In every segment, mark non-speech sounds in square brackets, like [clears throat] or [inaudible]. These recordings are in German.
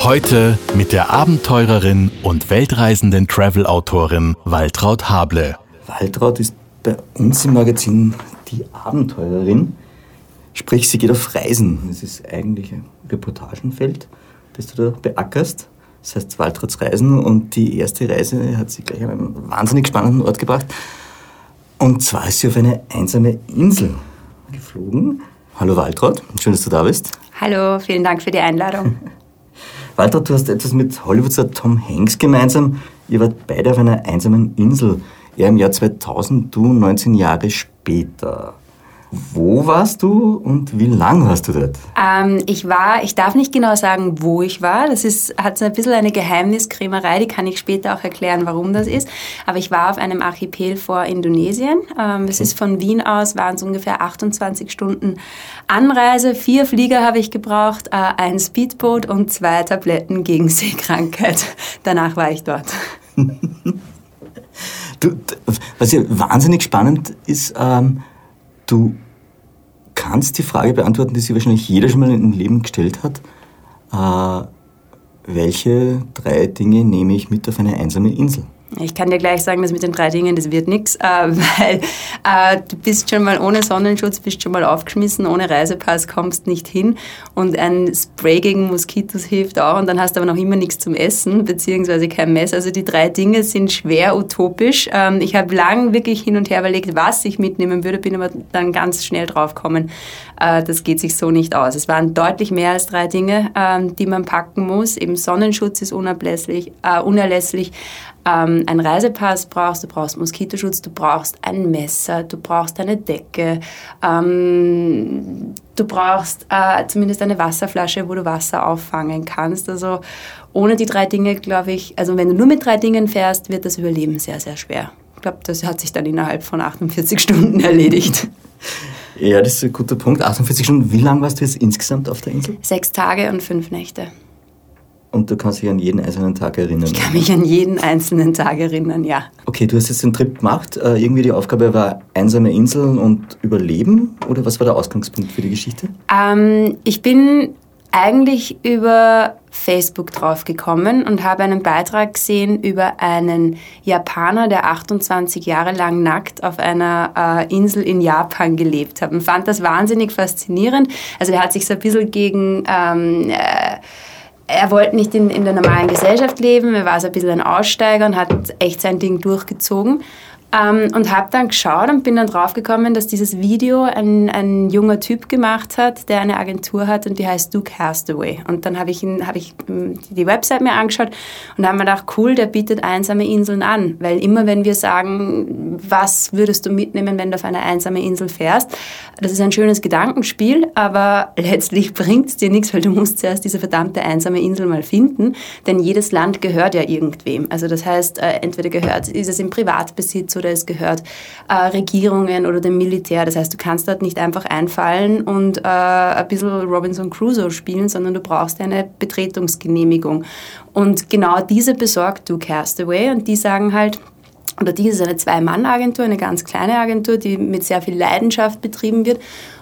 Heute mit der Abenteurerin und weltreisenden Travel-Autorin Waltraud Hable. Waltraud ist bei uns im Magazin die Abenteurerin. Sprich, sie geht auf Reisen. Das ist eigentlich ein Reportagenfeld, das du da beackerst. Das heißt Waltrauds Reisen und die erste Reise hat sie gleich an einen wahnsinnig spannenden Ort gebracht. Und zwar ist sie auf eine einsame Insel geflogen. Hallo Waltraud, schön, dass du da bist. Hallo, vielen Dank für die Einladung. [laughs] Waltraud, du hast etwas mit Hollywoodstar Tom Hanks gemeinsam. Ihr wart beide auf einer einsamen Insel. Er im Jahr 2000, du 19 Jahre später. Wo warst du und wie lang warst du dort? Ähm, ich war, ich darf nicht genau sagen, wo ich war. Das ist, hat so ein bisschen eine Geheimniskrämerei, die kann ich später auch erklären, warum das ist. Aber ich war auf einem Archipel vor Indonesien. Ähm, es ist von Wien aus, waren es ungefähr 28 Stunden Anreise. Vier Flieger habe ich gebraucht, äh, ein Speedboot und zwei Tabletten gegen Seekrankheit. [laughs] Danach war ich dort. [laughs] du, was ja wahnsinnig spannend ist, ähm, Du kannst die Frage beantworten, die sich wahrscheinlich jeder schon mal im Leben gestellt hat. Äh, welche drei Dinge nehme ich mit auf eine einsame Insel? Ich kann dir gleich sagen, dass mit den drei Dingen, das wird nichts, äh, [laughs] weil äh, du bist schon mal ohne Sonnenschutz, bist schon mal aufgeschmissen, ohne Reisepass kommst nicht hin und ein Spray gegen Moskitos hilft auch und dann hast du aber noch immer nichts zum Essen, beziehungsweise kein Messer. Also die drei Dinge sind schwer utopisch. Ähm, ich habe lang wirklich hin und her überlegt, was ich mitnehmen würde, bin aber dann ganz schnell draufgekommen, äh, das geht sich so nicht aus. Es waren deutlich mehr als drei Dinge, ähm, die man packen muss. Eben Sonnenschutz ist unablässlich, äh, unerlässlich, ähm, einen Reisepass brauchst, du brauchst Moskitoschutz, du brauchst ein Messer, du brauchst eine Decke, ähm, du brauchst äh, zumindest eine Wasserflasche, wo du Wasser auffangen kannst. Also ohne die drei Dinge, glaube ich, also wenn du nur mit drei Dingen fährst, wird das Überleben sehr, sehr schwer. Ich glaube, das hat sich dann innerhalb von 48 Stunden [laughs] erledigt. Ja, das ist ein guter Punkt. 48 Stunden, wie lange warst du jetzt insgesamt auf der Insel? Sechs Tage und fünf Nächte. Und du kannst dich an jeden einzelnen Tag erinnern? Ich kann mich an jeden einzelnen Tag erinnern, ja. Okay, du hast jetzt den Trip gemacht. Äh, irgendwie die Aufgabe war einsame Inseln und Überleben? Oder was war der Ausgangspunkt für die Geschichte? Ähm, ich bin eigentlich über Facebook draufgekommen und habe einen Beitrag gesehen über einen Japaner, der 28 Jahre lang nackt auf einer äh, Insel in Japan gelebt hat und fand das wahnsinnig faszinierend. Also er hat sich so ein bisschen gegen... Ähm, äh, er wollte nicht in, in der normalen Gesellschaft leben, er war so ein bisschen ein Aussteiger und hat echt sein Ding durchgezogen. Ähm, und habe dann geschaut und bin dann draufgekommen, dass dieses Video ein, ein junger Typ gemacht hat, der eine Agentur hat und die heißt Duke Castaway. Und dann habe ich, hab ich ähm, die Website mir angeschaut und habe mir gedacht, cool, der bietet einsame Inseln an. Weil immer wenn wir sagen, was würdest du mitnehmen, wenn du auf eine einsame Insel fährst, das ist ein schönes Gedankenspiel, aber [laughs] letztlich bringt es dir nichts, weil du musst zuerst diese verdammte einsame Insel mal finden. Denn jedes Land gehört ja irgendwem. Also das heißt, äh, entweder gehört, ist es im Privatbesitz oder es gehört äh, Regierungen oder dem Militär. Das heißt, du kannst dort nicht einfach einfallen und äh, ein bisschen Robinson Crusoe spielen, sondern du brauchst eine Betretungsgenehmigung. Und genau diese besorgt du Castaway und die sagen halt, oder die ist eine Zwei-Mann-Agentur, eine ganz kleine Agentur, die mit sehr viel Leidenschaft betrieben wird.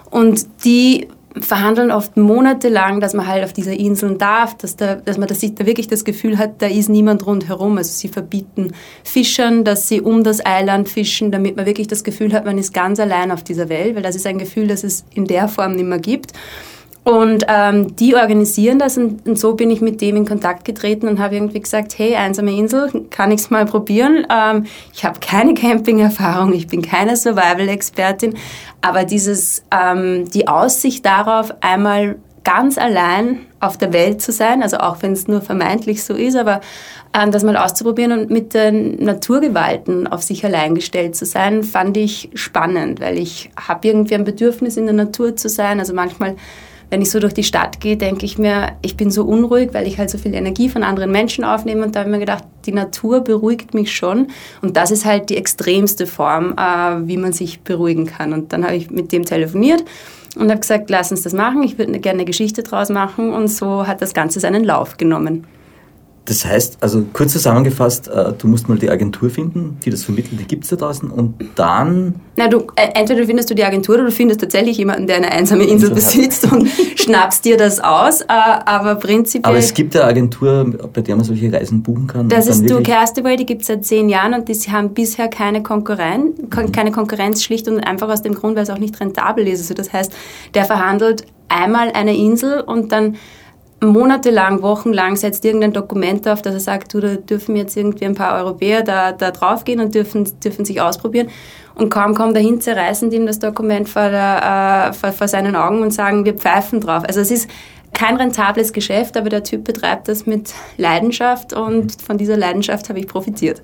Und die verhandeln oft monatelang, dass man halt auf dieser Insel darf, dass, da, dass man das, da wirklich das Gefühl hat, da ist niemand rundherum. Also sie verbieten Fischern, dass sie um das Eiland fischen, damit man wirklich das Gefühl hat, man ist ganz allein auf dieser Welt, weil das ist ein Gefühl, das es in der Form nicht mehr gibt. Und ähm, die organisieren das und, und, so bin ich mit dem in Kontakt getreten und habe irgendwie gesagt, hey, einsame Insel, kann ich es mal probieren? Ähm, ich habe keine Camping-Erfahrung, ich bin keine Survival-Expertin, aber dieses, ähm, die Aussicht darauf, einmal ganz allein auf der Welt zu sein, also auch wenn es nur vermeintlich so ist, aber ähm, das mal auszuprobieren und mit den Naturgewalten auf sich allein gestellt zu sein, fand ich spannend, weil ich habe irgendwie ein Bedürfnis in der Natur zu sein. Also manchmal wenn ich so durch die Stadt gehe, denke ich mir, ich bin so unruhig, weil ich halt so viel Energie von anderen Menschen aufnehme. Und da habe ich mir gedacht, die Natur beruhigt mich schon. Und das ist halt die extremste Form, äh, wie man sich beruhigen kann. Und dann habe ich mit dem telefoniert und habe gesagt, lass uns das machen. Ich würde gerne eine Geschichte draus machen. Und so hat das Ganze seinen Lauf genommen. Das heißt, also kurz zusammengefasst, äh, du musst mal die Agentur finden, die das vermittelt, die gibt es da draußen und dann... Na, du, äh, entweder findest du die Agentur oder du findest tatsächlich jemanden, der eine einsame Insel besitzt und [laughs] schnappst dir das aus, äh, aber prinzipiell... Aber es gibt eine Agentur, bei der man solche Reisen buchen kann. Das ist Du Castaway, die gibt es seit zehn Jahren und die haben bisher keine Konkurrenz, mhm. keine Konkurrenz schlicht und einfach aus dem Grund, weil es auch nicht rentabel ist. Also das heißt, der verhandelt einmal eine Insel und dann monatelang, wochenlang setzt irgendein Dokument auf, dass er sagt, du, da dürfen jetzt irgendwie ein paar Europäer da, da draufgehen und dürfen, dürfen sich ausprobieren. Und kaum kommt dahin, zerreißen ihm das Dokument vor, der, äh, vor, vor seinen Augen und sagen, wir pfeifen drauf. Also es ist kein rentables Geschäft, aber der Typ betreibt das mit Leidenschaft und von dieser Leidenschaft habe ich profitiert.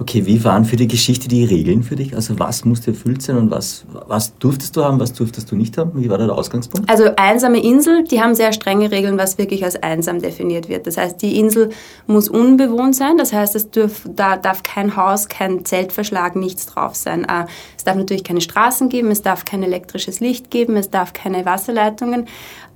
Okay, wie waren für die Geschichte die Regeln für dich? Also was musste erfüllt sein und was, was durftest du haben, was durftest du nicht haben? Wie war da der Ausgangspunkt? Also einsame Insel, die haben sehr strenge Regeln, was wirklich als einsam definiert wird. Das heißt, die Insel muss unbewohnt sein. Das heißt, es dürf, da darf kein Haus, kein Zeltverschlag, nichts drauf sein. Äh, es darf natürlich keine Straßen geben, es darf kein elektrisches Licht geben, es darf keine Wasserleitungen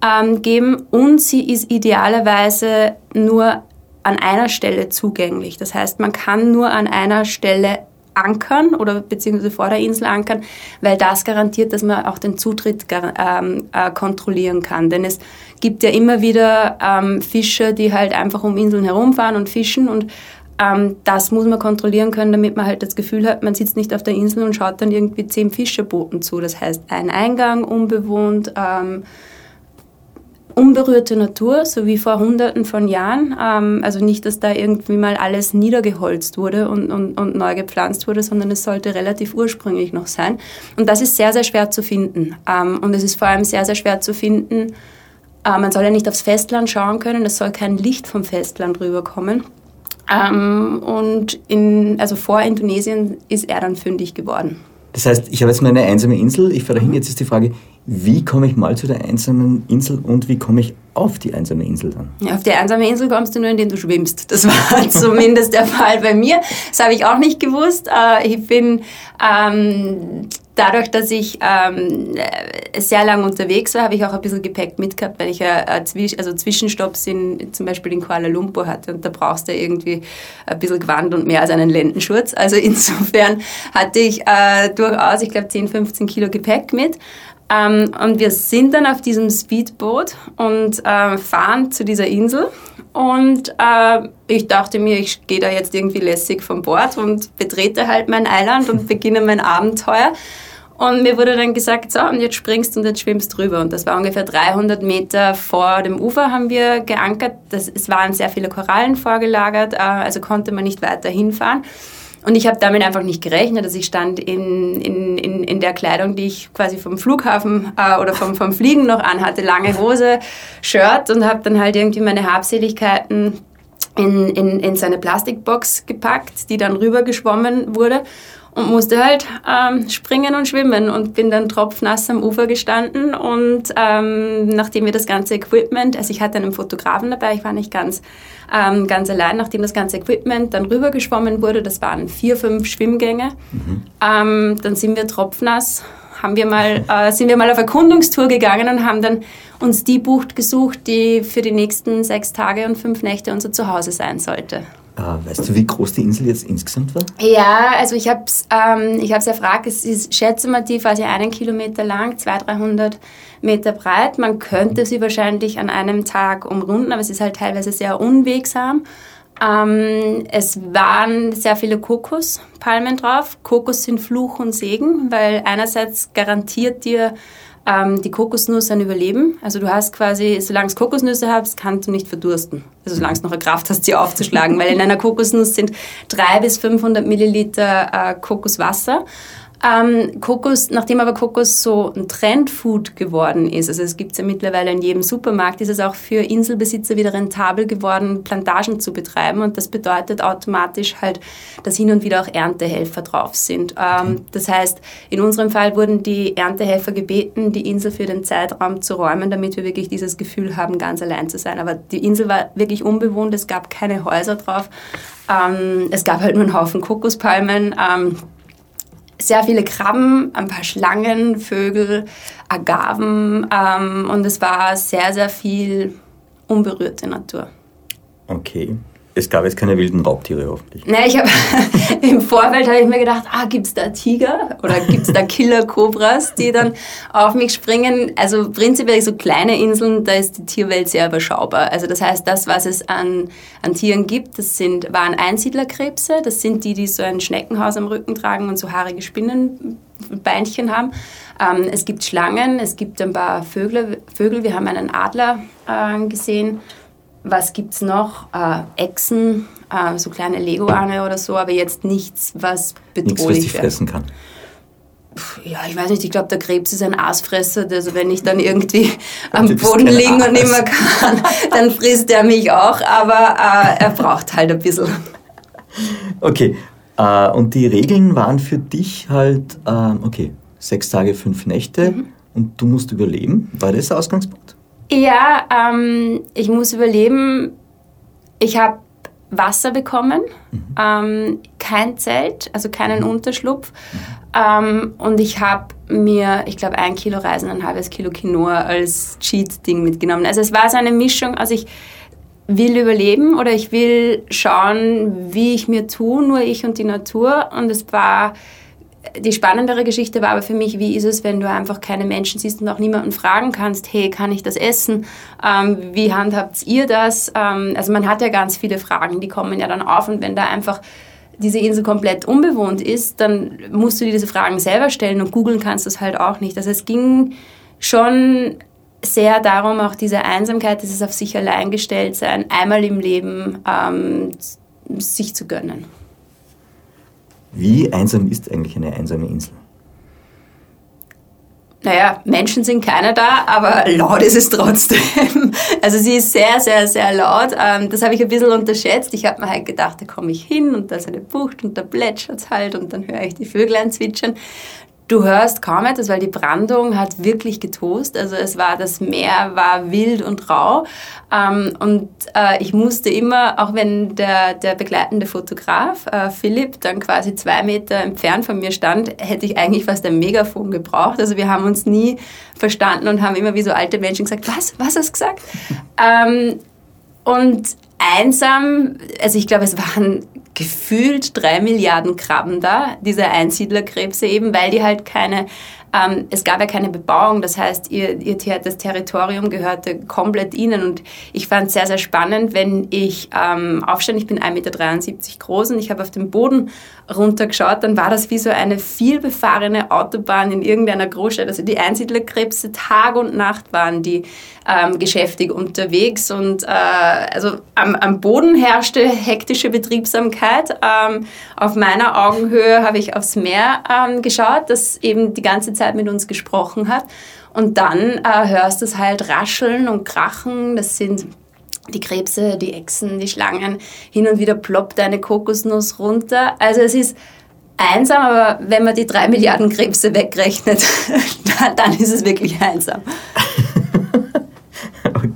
ähm, geben und sie ist idealerweise nur an einer Stelle zugänglich. Das heißt, man kann nur an einer Stelle ankern oder beziehungsweise vor der Insel ankern, weil das garantiert, dass man auch den Zutritt ähm, äh, kontrollieren kann. Denn es gibt ja immer wieder ähm, Fischer, die halt einfach um Inseln herumfahren und fischen und ähm, das muss man kontrollieren können, damit man halt das Gefühl hat, man sitzt nicht auf der Insel und schaut dann irgendwie zehn Fischerbooten zu. Das heißt, ein Eingang unbewohnt, ähm, unberührte Natur, so wie vor Hunderten von Jahren. Ähm, also nicht, dass da irgendwie mal alles niedergeholzt wurde und, und, und neu gepflanzt wurde, sondern es sollte relativ ursprünglich noch sein. Und das ist sehr, sehr schwer zu finden. Ähm, und es ist vor allem sehr, sehr schwer zu finden. Äh, man soll ja nicht aufs Festland schauen können, es soll kein Licht vom Festland rüberkommen. Ähm, und in, also vor Indonesien ist er dann fündig geworden. Das heißt, ich habe jetzt meine einsame Insel, ich fahre dahin, jetzt ist die Frage, wie komme ich mal zu der einsamen Insel und wie komme ich auf die einsame Insel dann? Ja, auf die einsame Insel kommst du nur, indem du schwimmst. Das war [laughs] zumindest der Fall bei mir. Das habe ich auch nicht gewusst. Äh, ich bin ähm, dadurch, dass ich ähm, sehr lange unterwegs war, habe ich auch ein bisschen Gepäck mitgehabt, weil ich ja äh, also Zwischenstopps in, zum Beispiel in Kuala Lumpur hatte und da brauchst du irgendwie ein bisschen Gewand und mehr als einen Lendenschurz. Also [laughs] insofern hatte ich äh, durchaus, ich glaube, 10, 15 Kilo Gepäck mit. Ähm, und wir sind dann auf diesem Speedboot und äh, fahren zu dieser Insel. Und äh, ich dachte mir, ich gehe da jetzt irgendwie lässig von Bord und betrete halt mein Eiland und beginne mein [laughs] Abenteuer. Und mir wurde dann gesagt, so, und jetzt springst und jetzt schwimmst drüber. Und das war ungefähr 300 Meter vor dem Ufer haben wir geankert. Das, es waren sehr viele Korallen vorgelagert, äh, also konnte man nicht weiter hinfahren. Und ich habe damit einfach nicht gerechnet. Also ich stand in, in, in, in der Kleidung, die ich quasi vom Flughafen äh, oder vom, vom Fliegen noch anhatte, lange Hose, Shirt und habe dann halt irgendwie meine Habseligkeiten in, in, in seine Plastikbox gepackt, die dann rübergeschwommen wurde und musste halt ähm, springen und schwimmen und bin dann tropfnass am Ufer gestanden und ähm, nachdem wir das ganze Equipment, also ich hatte einen Fotografen dabei, ich war nicht ganz, ähm, ganz allein, nachdem das ganze Equipment dann rübergeschwommen wurde, das waren vier, fünf Schwimmgänge, mhm. ähm, dann sind wir tropfnass, haben wir mal, äh, sind wir mal auf Erkundungstour gegangen und haben dann uns die Bucht gesucht, die für die nächsten sechs Tage und fünf Nächte unser Zuhause sein sollte. Äh, weißt du, wie groß die Insel jetzt insgesamt war? Ja, also ich habe es ähm, ich erfragt, es ist, die quasi einen Kilometer lang, 200, 300 Meter breit. Man könnte sie wahrscheinlich an einem Tag umrunden, aber es ist halt teilweise sehr unwegsam. Ähm, es waren sehr viele Kokospalmen drauf. Kokos sind Fluch und Segen, weil einerseits garantiert dir ähm, die Kokosnuss ein Überleben. Also du hast quasi, solange du Kokosnüsse hast, kannst du nicht verdursten. Also solange du noch eine Kraft hast, sie aufzuschlagen, weil in einer Kokosnuss sind 300 bis 500 Milliliter äh, Kokoswasser. Ähm, Kokos, nachdem aber Kokos so ein Trendfood geworden ist, also es gibt es ja mittlerweile in jedem Supermarkt, ist es auch für Inselbesitzer wieder rentabel geworden, Plantagen zu betreiben und das bedeutet automatisch halt, dass hin und wieder auch Erntehelfer drauf sind. Ähm, das heißt, in unserem Fall wurden die Erntehelfer gebeten, die Insel für den Zeitraum zu räumen, damit wir wirklich dieses Gefühl haben, ganz allein zu sein. Aber die Insel war wirklich unbewohnt, es gab keine Häuser drauf, ähm, es gab halt nur einen Haufen Kokospalmen. Ähm, sehr viele Krabben, ein paar Schlangen, Vögel, Agaven ähm, und es war sehr, sehr viel unberührte Natur. Okay. Es gab jetzt keine wilden Raubtiere hoffentlich. Nee, ich habe [laughs] im Vorfeld habe ich mir gedacht, ah, gibt es da Tiger oder gibt es da Killer-Kobras, die dann auf mich springen? Also prinzipiell so kleine Inseln, da ist die Tierwelt sehr überschaubar. Also das heißt, das, was es an, an Tieren gibt, das sind, waren Einsiedlerkrebse, das sind die, die so ein Schneckenhaus am Rücken tragen und so haarige Spinnenbeinchen haben. Ähm, es gibt Schlangen, es gibt ein paar Vögel, Vögel. wir haben einen Adler äh, gesehen was gibt es noch? Äh, Echsen, äh, so kleine Leguane oder so, aber jetzt nichts, was bedrohlich Nichts, was dich fressen kann. Ja, ich weiß nicht, ich glaube, der Krebs ist ein Aasfresser. Also wenn ich dann irgendwie [laughs] am Boden liege und nicht mehr kann, [laughs] dann frisst er mich auch, aber äh, er braucht halt ein bisschen. Okay, äh, und die Regeln waren für dich halt, ähm, okay, sechs Tage, fünf Nächte mhm. und du musst überleben. War das der Ausgangspunkt? Ja, ähm, ich muss überleben. Ich habe Wasser bekommen, mhm. ähm, kein Zelt, also keinen mhm. Unterschlupf. Mhm. Ähm, und ich habe mir, ich glaube, ein Kilo Reisen, ein halbes Kilo Quinoa als Cheat-Ding mitgenommen. Also es war so eine Mischung, also ich will überleben oder ich will schauen, wie ich mir tue, nur ich und die Natur. Und es war die spannendere Geschichte war aber für mich, wie ist es, wenn du einfach keine Menschen siehst und auch niemanden fragen kannst, hey, kann ich das essen? Ähm, wie handhabt ihr das? Ähm, also man hat ja ganz viele Fragen, die kommen ja dann auf und wenn da einfach diese Insel komplett unbewohnt ist, dann musst du dir diese Fragen selber stellen und googeln kannst du es halt auch nicht. Also es ging schon sehr darum, auch diese Einsamkeit, dieses auf sich allein gestellt sein, einmal im Leben ähm, sich zu gönnen. Wie einsam ist eigentlich eine einsame Insel? Naja, Menschen sind keine da, aber laut ist es trotzdem. [laughs] Also sie ist sehr, sehr, sehr laut. Ähm, das habe ich ein bisschen unterschätzt. Ich habe mir halt gedacht, da komme ich hin und da ist eine Bucht und da plätschert es halt und dann höre ich die Vöglein zwitschern. Du hörst kaum etwas, weil die Brandung hat wirklich getost. Also es war, das Meer war wild und rau. Ähm, und äh, ich musste immer, auch wenn der, der begleitende Fotograf, äh, Philipp, dann quasi zwei Meter entfernt von mir stand, hätte ich eigentlich fast ein Megafon gebraucht. Also wir haben uns nie verstanden und haben immer wie so alte Menschen gesagt, was, was hast du gesagt? [laughs] ähm, und einsam, also ich glaube, es waren gefühlt drei Milliarden Krabben da, diese Einsiedlerkrebse eben, weil die halt keine ähm, es gab ja keine Bebauung, das heißt, ihr, ihr, das Territorium gehörte komplett ihnen. Und ich fand es sehr, sehr spannend, wenn ich ähm, aufstand, ich bin 1,73 Meter groß und ich habe auf den Boden runtergeschaut, dann war das wie so eine vielbefahrene Autobahn in irgendeiner Großstadt. Also die Einsiedlerkrebse Tag und Nacht waren die ähm, geschäftig unterwegs und äh, also am, am, Boden herrschte hektische Betriebsamkeit. Ähm, auf meiner Augenhöhe habe ich aufs Meer ähm, geschaut, das eben die ganze Zeit mit uns gesprochen hat. Und dann äh, hörst du es halt rascheln und krachen. Das sind die Krebse, die Echsen, die Schlangen. Hin und wieder ploppt eine Kokosnuss runter. Also es ist einsam, aber wenn man die drei Milliarden Krebse wegrechnet, [laughs] dann ist es wirklich einsam.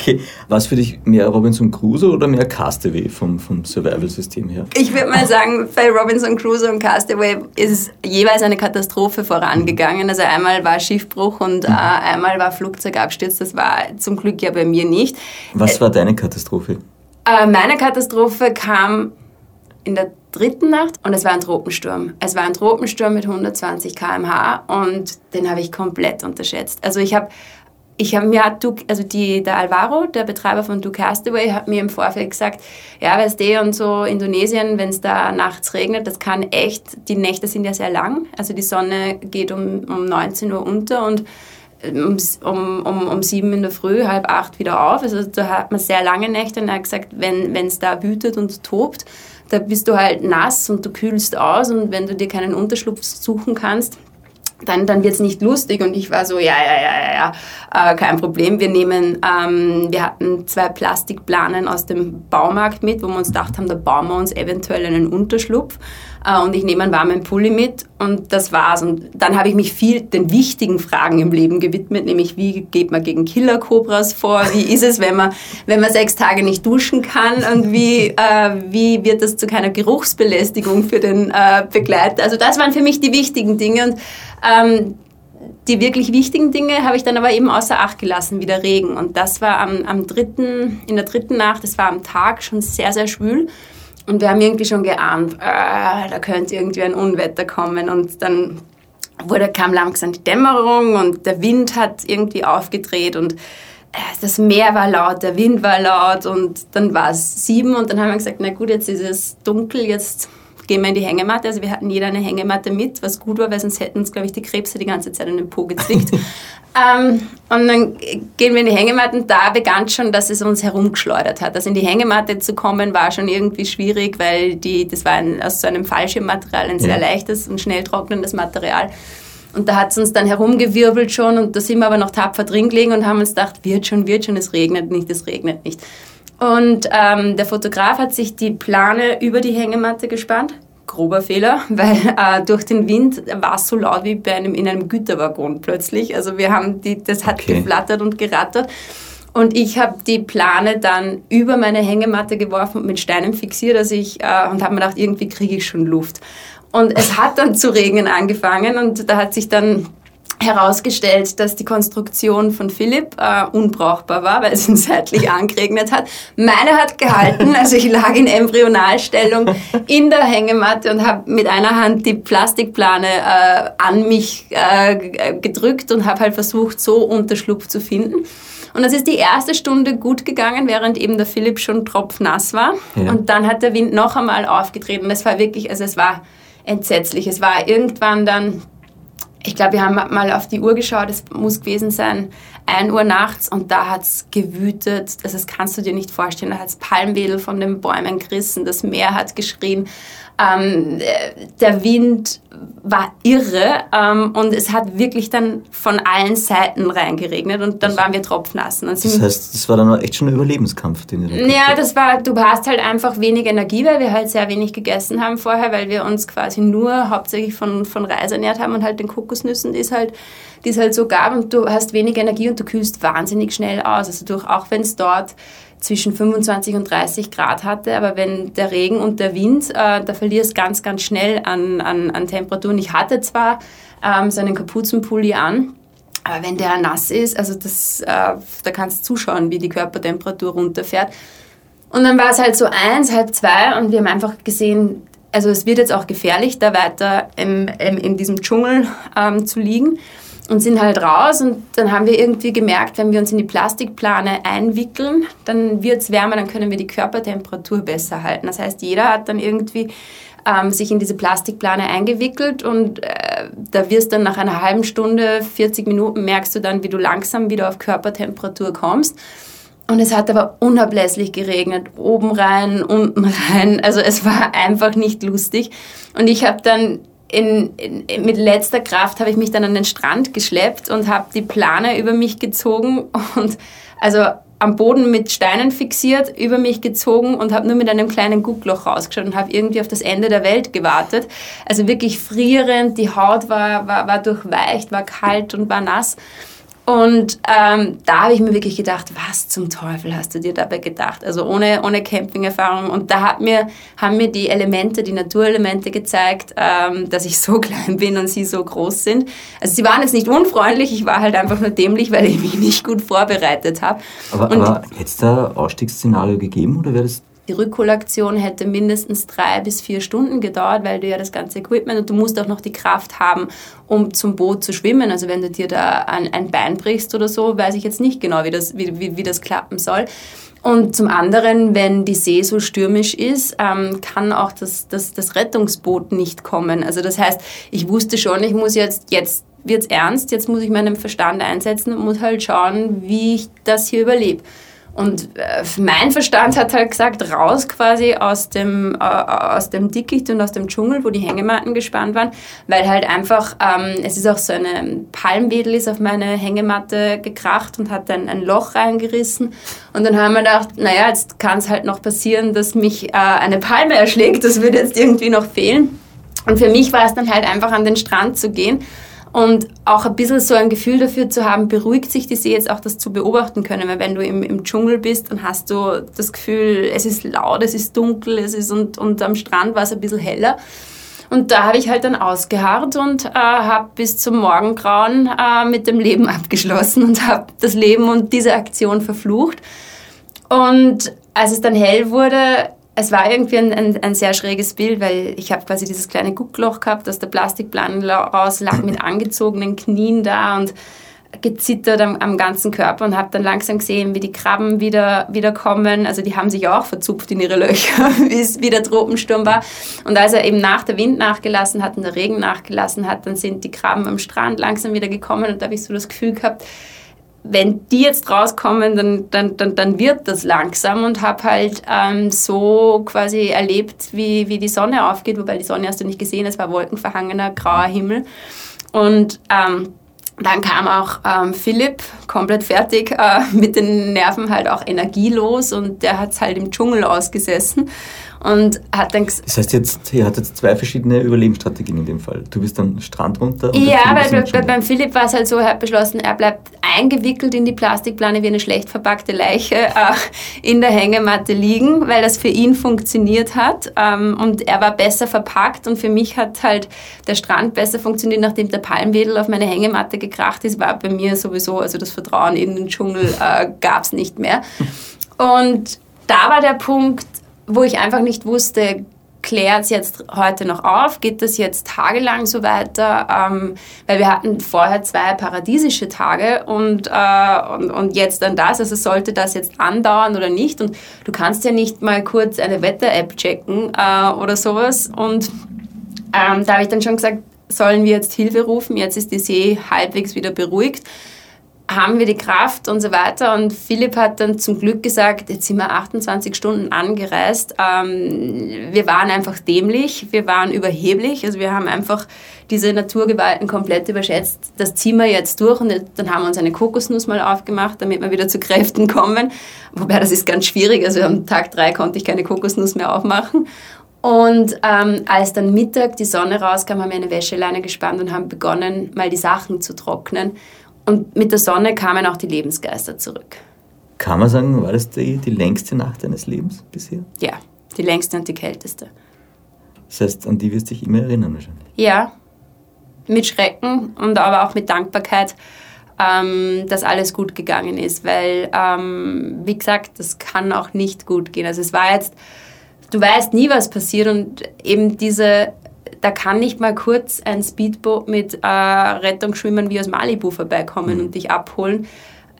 Okay. Was für dich mehr Robinson Crusoe oder mehr Castaway vom, vom Survival-System her? Ich würde mal sagen, bei Robinson Crusoe und Castaway ist jeweils eine Katastrophe vorangegangen. Also einmal war Schiffbruch und mhm. äh, einmal war Flugzeugabsturz. Das war zum Glück ja bei mir nicht. Was war deine Katastrophe? Äh, meine Katastrophe kam in der dritten Nacht und es war ein Tropensturm. Es war ein Tropensturm mit 120 km/h und den habe ich komplett unterschätzt. Also ich habe ich habe mir, also die, der Alvaro, der Betreiber von Duke Castaway, hat mir im Vorfeld gesagt, ja, weißt du, und so Indonesien, wenn es da nachts regnet, das kann echt, die Nächte sind ja sehr lang, also die Sonne geht um, um 19 Uhr unter und um, um, um, um sieben in der Früh, halb acht wieder auf. Also da hat man sehr lange Nächte und er hat gesagt, wenn es da wütet und tobt, da bist du halt nass und du kühlst aus und wenn du dir keinen Unterschlupf suchen kannst, dann, dann wird es nicht lustig. Und ich war so, ja, ja, ja, ja, äh, kein Problem. Wir nehmen, ähm, wir hatten zwei Plastikplanen aus dem Baumarkt mit, wo wir uns gedacht haben, da bauen wir uns eventuell einen Unterschlupf. Äh, und ich nehme einen warmen Pulli mit und das war's. Und dann habe ich mich viel den wichtigen Fragen im Leben gewidmet, nämlich wie geht man gegen Killer-Cobras vor? Wie ist es, wenn man, wenn man sechs Tage nicht duschen kann? Und wie, äh, wie wird das zu keiner Geruchsbelästigung für den äh, Begleiter? Also das waren für mich die wichtigen Dinge. Und ähm, die wirklich wichtigen Dinge habe ich dann aber eben außer Acht gelassen, wie der Regen. Und das war am, am dritten, in der dritten Nacht, das war am Tag schon sehr, sehr schwül. Und wir haben irgendwie schon geahnt, äh, da könnte irgendwie ein Unwetter kommen. Und dann wurde, kam langsam die Dämmerung und der Wind hat irgendwie aufgedreht und äh, das Meer war laut, der Wind war laut und dann war es sieben und dann haben wir gesagt, na gut, jetzt ist es dunkel, jetzt gehen wir in die Hängematte. Also wir hatten jeder eine Hängematte mit, was gut war, weil sonst hätten uns, glaube ich, die Krebse die ganze Zeit in den Po gezwickt. [laughs] ähm, und dann gehen wir in die Hängematte und da begann schon, dass es uns herumgeschleudert hat. Also in die Hängematte zu kommen war schon irgendwie schwierig, weil die, das war ein, aus so einem Fallschirmmaterial ein sehr ja. leichtes und schnell trocknendes Material. Und da hat es uns dann herumgewirbelt schon und da sind wir aber noch tapfer drin gelegen und haben uns gedacht, wird schon, wird schon, es regnet nicht, es regnet nicht. Und ähm, der Fotograf hat sich die Plane über die Hängematte gespannt. Grober Fehler, [laughs] weil äh, durch den Wind war es so laut wie bei einem, in einem Güterwaggon plötzlich. Also wir haben die, das hat okay. geflattert und gerattert. Und ich habe die Plane dann über meine Hängematte geworfen und mit Steinen fixiert also ich, äh, und habe mir gedacht, irgendwie kriege ich schon Luft. Und es hat dann zu regnen angefangen und da hat sich dann herausgestellt, dass die Konstruktion von Philipp äh, unbrauchbar war, weil es ihn seitlich [laughs] angeregnet hat. Meine hat gehalten, also ich lag in Embryonalstellung in der Hängematte und habe mit einer Hand die Plastikplane äh, an mich äh, gedrückt und habe halt versucht, so Unterschlupf zu finden. Und das ist die erste Stunde gut gegangen, während eben der Philipp schon tropfnass war. Ja. Und dann hat der Wind noch einmal aufgetreten. Es war wirklich, also es war entsetzlich. Es war irgendwann dann ich glaube, wir haben mal auf die Uhr geschaut, es muss gewesen sein, 1 Uhr nachts und da hat es gewütet. Also das kannst du dir nicht vorstellen. Da hat es Palmwedel von den Bäumen gerissen, das Meer hat geschrien. Ähm, der Wind war irre ähm, und es hat wirklich dann von allen Seiten reingeregnet und dann waren wir tropfnass. das heißt, das war dann echt schon ein Überlebenskampf, den ihr da Ja, das war, du hast halt einfach wenig Energie, weil wir halt sehr wenig gegessen haben vorher, weil wir uns quasi nur hauptsächlich von, von Reis ernährt haben und halt den Kokosnüssen, die es halt, die es halt so gab und du hast wenig Energie und du kühlst wahnsinnig schnell aus. Also durch, auch wenn es dort zwischen 25 und 30 Grad hatte, aber wenn der Regen und der Wind, äh, da verlierst ganz, ganz schnell an, an, an Temperaturen. Ich hatte zwar ähm, so einen Kapuzenpulli an, aber wenn der nass ist, also das, äh, da kannst du zuschauen, wie die Körpertemperatur runterfährt. Und dann war es halt so eins, halb zwei und wir haben einfach gesehen, also es wird jetzt auch gefährlich, da weiter im, im, in diesem Dschungel ähm, zu liegen und sind halt raus und dann haben wir irgendwie gemerkt, wenn wir uns in die Plastikplane einwickeln, dann wird es wärmer, dann können wir die Körpertemperatur besser halten. Das heißt, jeder hat dann irgendwie ähm, sich in diese Plastikplane eingewickelt und äh, da wirst dann nach einer halben Stunde, 40 Minuten merkst du dann, wie du langsam wieder auf Körpertemperatur kommst. Und es hat aber unablässlich geregnet, oben rein, unten rein. Also es war [laughs] einfach nicht lustig. Und ich habe dann in, in, mit letzter Kraft habe ich mich dann an den Strand geschleppt und habe die Plane über mich gezogen und also am Boden mit Steinen fixiert, über mich gezogen und habe nur mit einem kleinen Guckloch rausgeschaut und habe irgendwie auf das Ende der Welt gewartet. Also wirklich frierend, die Haut war, war, war durchweicht, war kalt und war nass. Und ähm, da habe ich mir wirklich gedacht, was zum Teufel hast du dir dabei gedacht? Also ohne, ohne Camping-Erfahrung. Und da hat mir, haben mir die Elemente, die Naturelemente gezeigt, ähm, dass ich so [laughs] klein bin und sie so groß sind. Also sie waren jetzt nicht unfreundlich, ich war halt einfach nur dämlich, weil ich mich nicht gut vorbereitet habe. Aber, aber hätte es da Ausstiegsszenario gegeben oder wäre das die Rückholaktion hätte mindestens drei bis vier Stunden gedauert, weil du ja das ganze Equipment und du musst auch noch die Kraft haben, um zum Boot zu schwimmen. Also wenn du dir da ein, ein Bein brichst oder so, weiß ich jetzt nicht genau, wie das, wie, wie, wie das klappen soll. Und zum anderen, wenn die See so stürmisch ist, ähm, kann auch das, das, das Rettungsboot nicht kommen. Also das heißt, ich wusste schon, ich muss jetzt, jetzt wird's ernst, jetzt muss ich meinen Verstand einsetzen und muss halt schauen, wie ich das hier überlebe. Und äh, mein Verstand hat halt gesagt, raus quasi aus dem, äh, aus dem Dickicht und aus dem Dschungel, wo die Hängematten gespannt waren, weil halt einfach, ähm, es ist auch so eine Palmwedel ist auf meine Hängematte gekracht und hat dann ein Loch reingerissen. Und dann haben wir gedacht, naja, jetzt kann es halt noch passieren, dass mich äh, eine Palme erschlägt, das würde jetzt irgendwie noch fehlen. Und für mich war es dann halt einfach an den Strand zu gehen und auch ein bisschen so ein Gefühl dafür zu haben, beruhigt sich die See jetzt auch das zu beobachten können. Weil wenn du im, im Dschungel bist, dann hast du das Gefühl, es ist laut, es ist dunkel, es ist und, und am Strand war es ein bisschen heller. Und da habe ich halt dann ausgeharrt und äh, habe bis zum Morgengrauen äh, mit dem Leben [laughs] abgeschlossen und habe das Leben und diese Aktion verflucht. Und als es dann hell wurde, es war irgendwie ein, ein, ein, sehr schräges Bild, weil ich habe quasi dieses kleine Guckloch gehabt, aus der Plastikplanen raus, lag mit angezogenen Knien da und gezittert am, am ganzen Körper und habe dann langsam gesehen, wie die Krabben wieder, wieder kommen. Also die haben sich auch verzupft in ihre Löcher, [laughs] wie es wieder Tropensturm war. Und als er eben nach der Wind nachgelassen hat und der Regen nachgelassen hat, dann sind die Krabben am Strand langsam wieder gekommen und da habe ich so das Gefühl gehabt, wenn die jetzt rauskommen, dann, dann, dann, dann wird das langsam und habe halt ähm, so quasi erlebt, wie, wie die Sonne aufgeht, wobei die Sonne hast du nicht gesehen, es war wolkenverhangener, grauer Himmel. Und ähm, dann kam auch ähm, Philipp, komplett fertig, äh, [laughs] mit den Nerven halt auch energielos und der hat es halt im Dschungel ausgesessen und hat dann Das heißt, jetzt, ihr hattet zwei verschiedene Überlebensstrategien in dem Fall. Du bist dann Strand runter. ja, weil bei, beim Philipp war es halt so, er hat beschlossen, er bleibt eingewickelt in die Plastikplane wie eine schlecht verpackte Leiche [laughs] äh, in der Hängematte liegen, weil das für ihn funktioniert hat. Ähm, und er war besser verpackt und für mich hat halt der Strand besser funktioniert, nachdem der Palmwedel auf meine Hängematte gekracht ist, war bei mir sowieso, also das Vertrauen in den Dschungel äh, gab es nicht mehr. [laughs] Und da war der Punkt, wo ich einfach nicht wusste, klärt es jetzt heute noch auf? Geht das jetzt tagelang so weiter? Ähm, weil wir hatten vorher zwei paradiesische Tage und, äh, und, und jetzt dann das. Also sollte das jetzt andauern oder nicht? Und du kannst ja nicht mal kurz eine Wetter-App checken äh, oder sowas. Und ähm, da habe ich dann schon gesagt, sollen wir jetzt Hilfe rufen? Jetzt ist die See halbwegs wieder beruhigt haben wir die Kraft und so weiter. Und Philipp hat dann zum Glück gesagt, jetzt sind wir 28 Stunden angereist. Ähm, wir waren einfach dämlich, wir waren überheblich. Also wir haben einfach diese Naturgewalten komplett überschätzt. Das ziehen wir jetzt durch und dann haben wir uns eine Kokosnuss mal aufgemacht, damit wir wieder zu Kräften kommen. Wobei das ist ganz schwierig. Also am Tag drei konnte ich keine Kokosnuss mehr aufmachen. Und ähm, als dann Mittag die Sonne rauskam, haben wir eine Wäscheleine gespannt und haben begonnen, mal die Sachen zu trocknen. Und mit der Sonne kamen auch die Lebensgeister zurück. Kann man sagen, war das die, die längste Nacht deines Lebens bisher? Ja, die längste und die kälteste. Das heißt, an die wirst du dich immer erinnern wahrscheinlich. Ja, mit Schrecken und aber auch mit Dankbarkeit, ähm, dass alles gut gegangen ist. Weil, ähm, wie gesagt, das kann auch nicht gut gehen. Also es war jetzt, du weißt nie, was passiert und eben diese da kann nicht mal kurz ein Speedboot mit äh, Rettungsschwimmern wie aus Malibu vorbeikommen mhm. und dich abholen.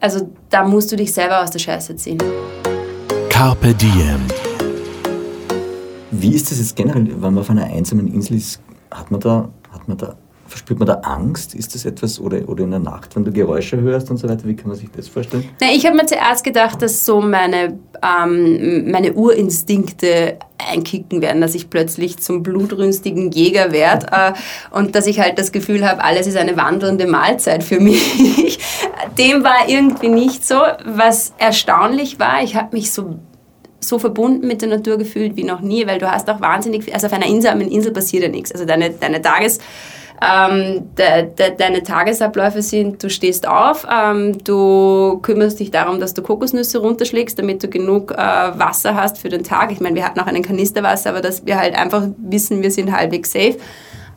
Also da musst du dich selber aus der Scheiße ziehen. Carpe Diem. Wie ist das jetzt generell, wenn man auf einer einsamen Insel ist? Hat man da, hat man da Verspürt man da Angst? Ist das etwas, oder, oder in der Nacht, wenn du Geräusche hörst und so weiter? Wie kann man sich das vorstellen? Na, ich habe mir zuerst gedacht, dass so meine, ähm, meine Urinstinkte einkicken werden, dass ich plötzlich zum blutrünstigen Jäger werde [laughs] äh, und dass ich halt das Gefühl habe, alles ist eine wandelnde Mahlzeit für [laughs] mich. Dem war irgendwie nicht so. Was erstaunlich war, ich habe mich so so verbunden mit der Natur gefühlt wie noch nie, weil du hast auch wahnsinnig viel, also auf einer Insel, Insel passiert ja nichts. Also deine, deine Tages ähm, de, de, deine Tagesabläufe sind, du stehst auf, ähm, du kümmerst dich darum, dass du Kokosnüsse runterschlägst, damit du genug äh, Wasser hast für den Tag. Ich meine, wir hatten auch einen Kanisterwasser, aber dass wir halt einfach wissen, wir sind halbwegs safe.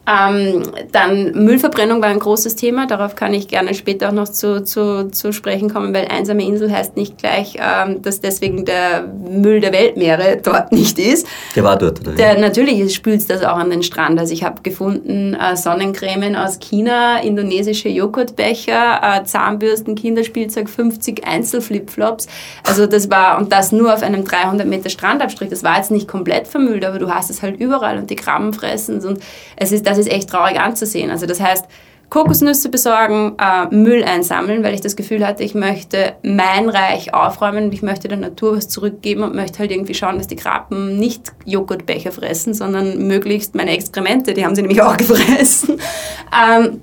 Ähm, dann Müllverbrennung war ein großes Thema, darauf kann ich gerne später auch noch zu, zu, zu sprechen kommen, weil einsame Insel heißt nicht gleich, ähm, dass deswegen der Müll der Weltmeere dort [laughs] nicht ist. Der war dort, oder? Der, natürlich spült das auch an den Strand. Also ich habe gefunden äh, Sonnencremen aus China, indonesische Joghurtbecher, äh, Zahnbürsten, Kinderspielzeug, 50 Einzelflipflops. Also das war, und das nur auf einem 300 Meter Strandabstrich. Das war jetzt nicht komplett vermüllt, aber du hast es halt überall und die Krabben fressen und es ist, das ist echt traurig anzusehen. Also das heißt, Kokosnüsse besorgen, äh, Müll einsammeln, weil ich das Gefühl hatte, ich möchte mein Reich aufräumen und ich möchte der Natur was zurückgeben und möchte halt irgendwie schauen, dass die Krabben nicht Joghurtbecher fressen, sondern möglichst meine Exkremente, die haben sie nämlich auch gefressen. Ähm,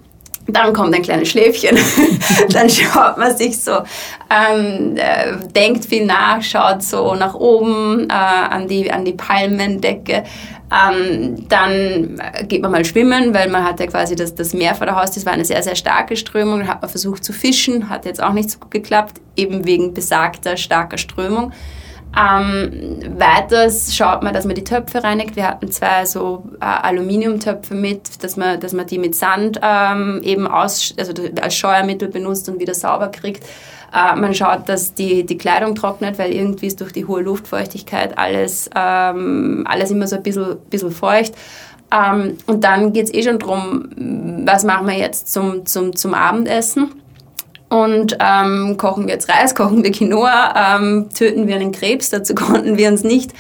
dann kommt ein kleines Schläfchen. [laughs] dann schaut man sich so, ähm, äh, denkt viel nach, schaut so nach oben äh, an, die, an die Palmendecke. Ähm, dann geht man mal schwimmen, weil man hatte quasi das, das Meer vor der Haustür. Das war eine sehr, sehr starke Strömung. Dann hat man versucht zu fischen, hat jetzt auch nicht so gut geklappt, eben wegen besagter starker Strömung. Ähm, weiters schaut man, dass man die Töpfe reinigt. Wir hatten zwei so äh, Aluminiumtöpfe mit, dass man, dass man die mit Sand ähm, eben aus, also als Scheuermittel benutzt und wieder sauber kriegt. Äh, man schaut, dass die, die Kleidung trocknet, weil irgendwie ist durch die hohe Luftfeuchtigkeit alles, ähm, alles immer so ein bisschen, bisschen feucht. Ähm, und dann geht es eh schon darum, was machen wir jetzt zum, zum, zum Abendessen. Und ähm, kochen wir jetzt Reis, [laughs] kochen wir Quinoa, ähm, töten wir einen Krebs, dazu konnten wir uns nicht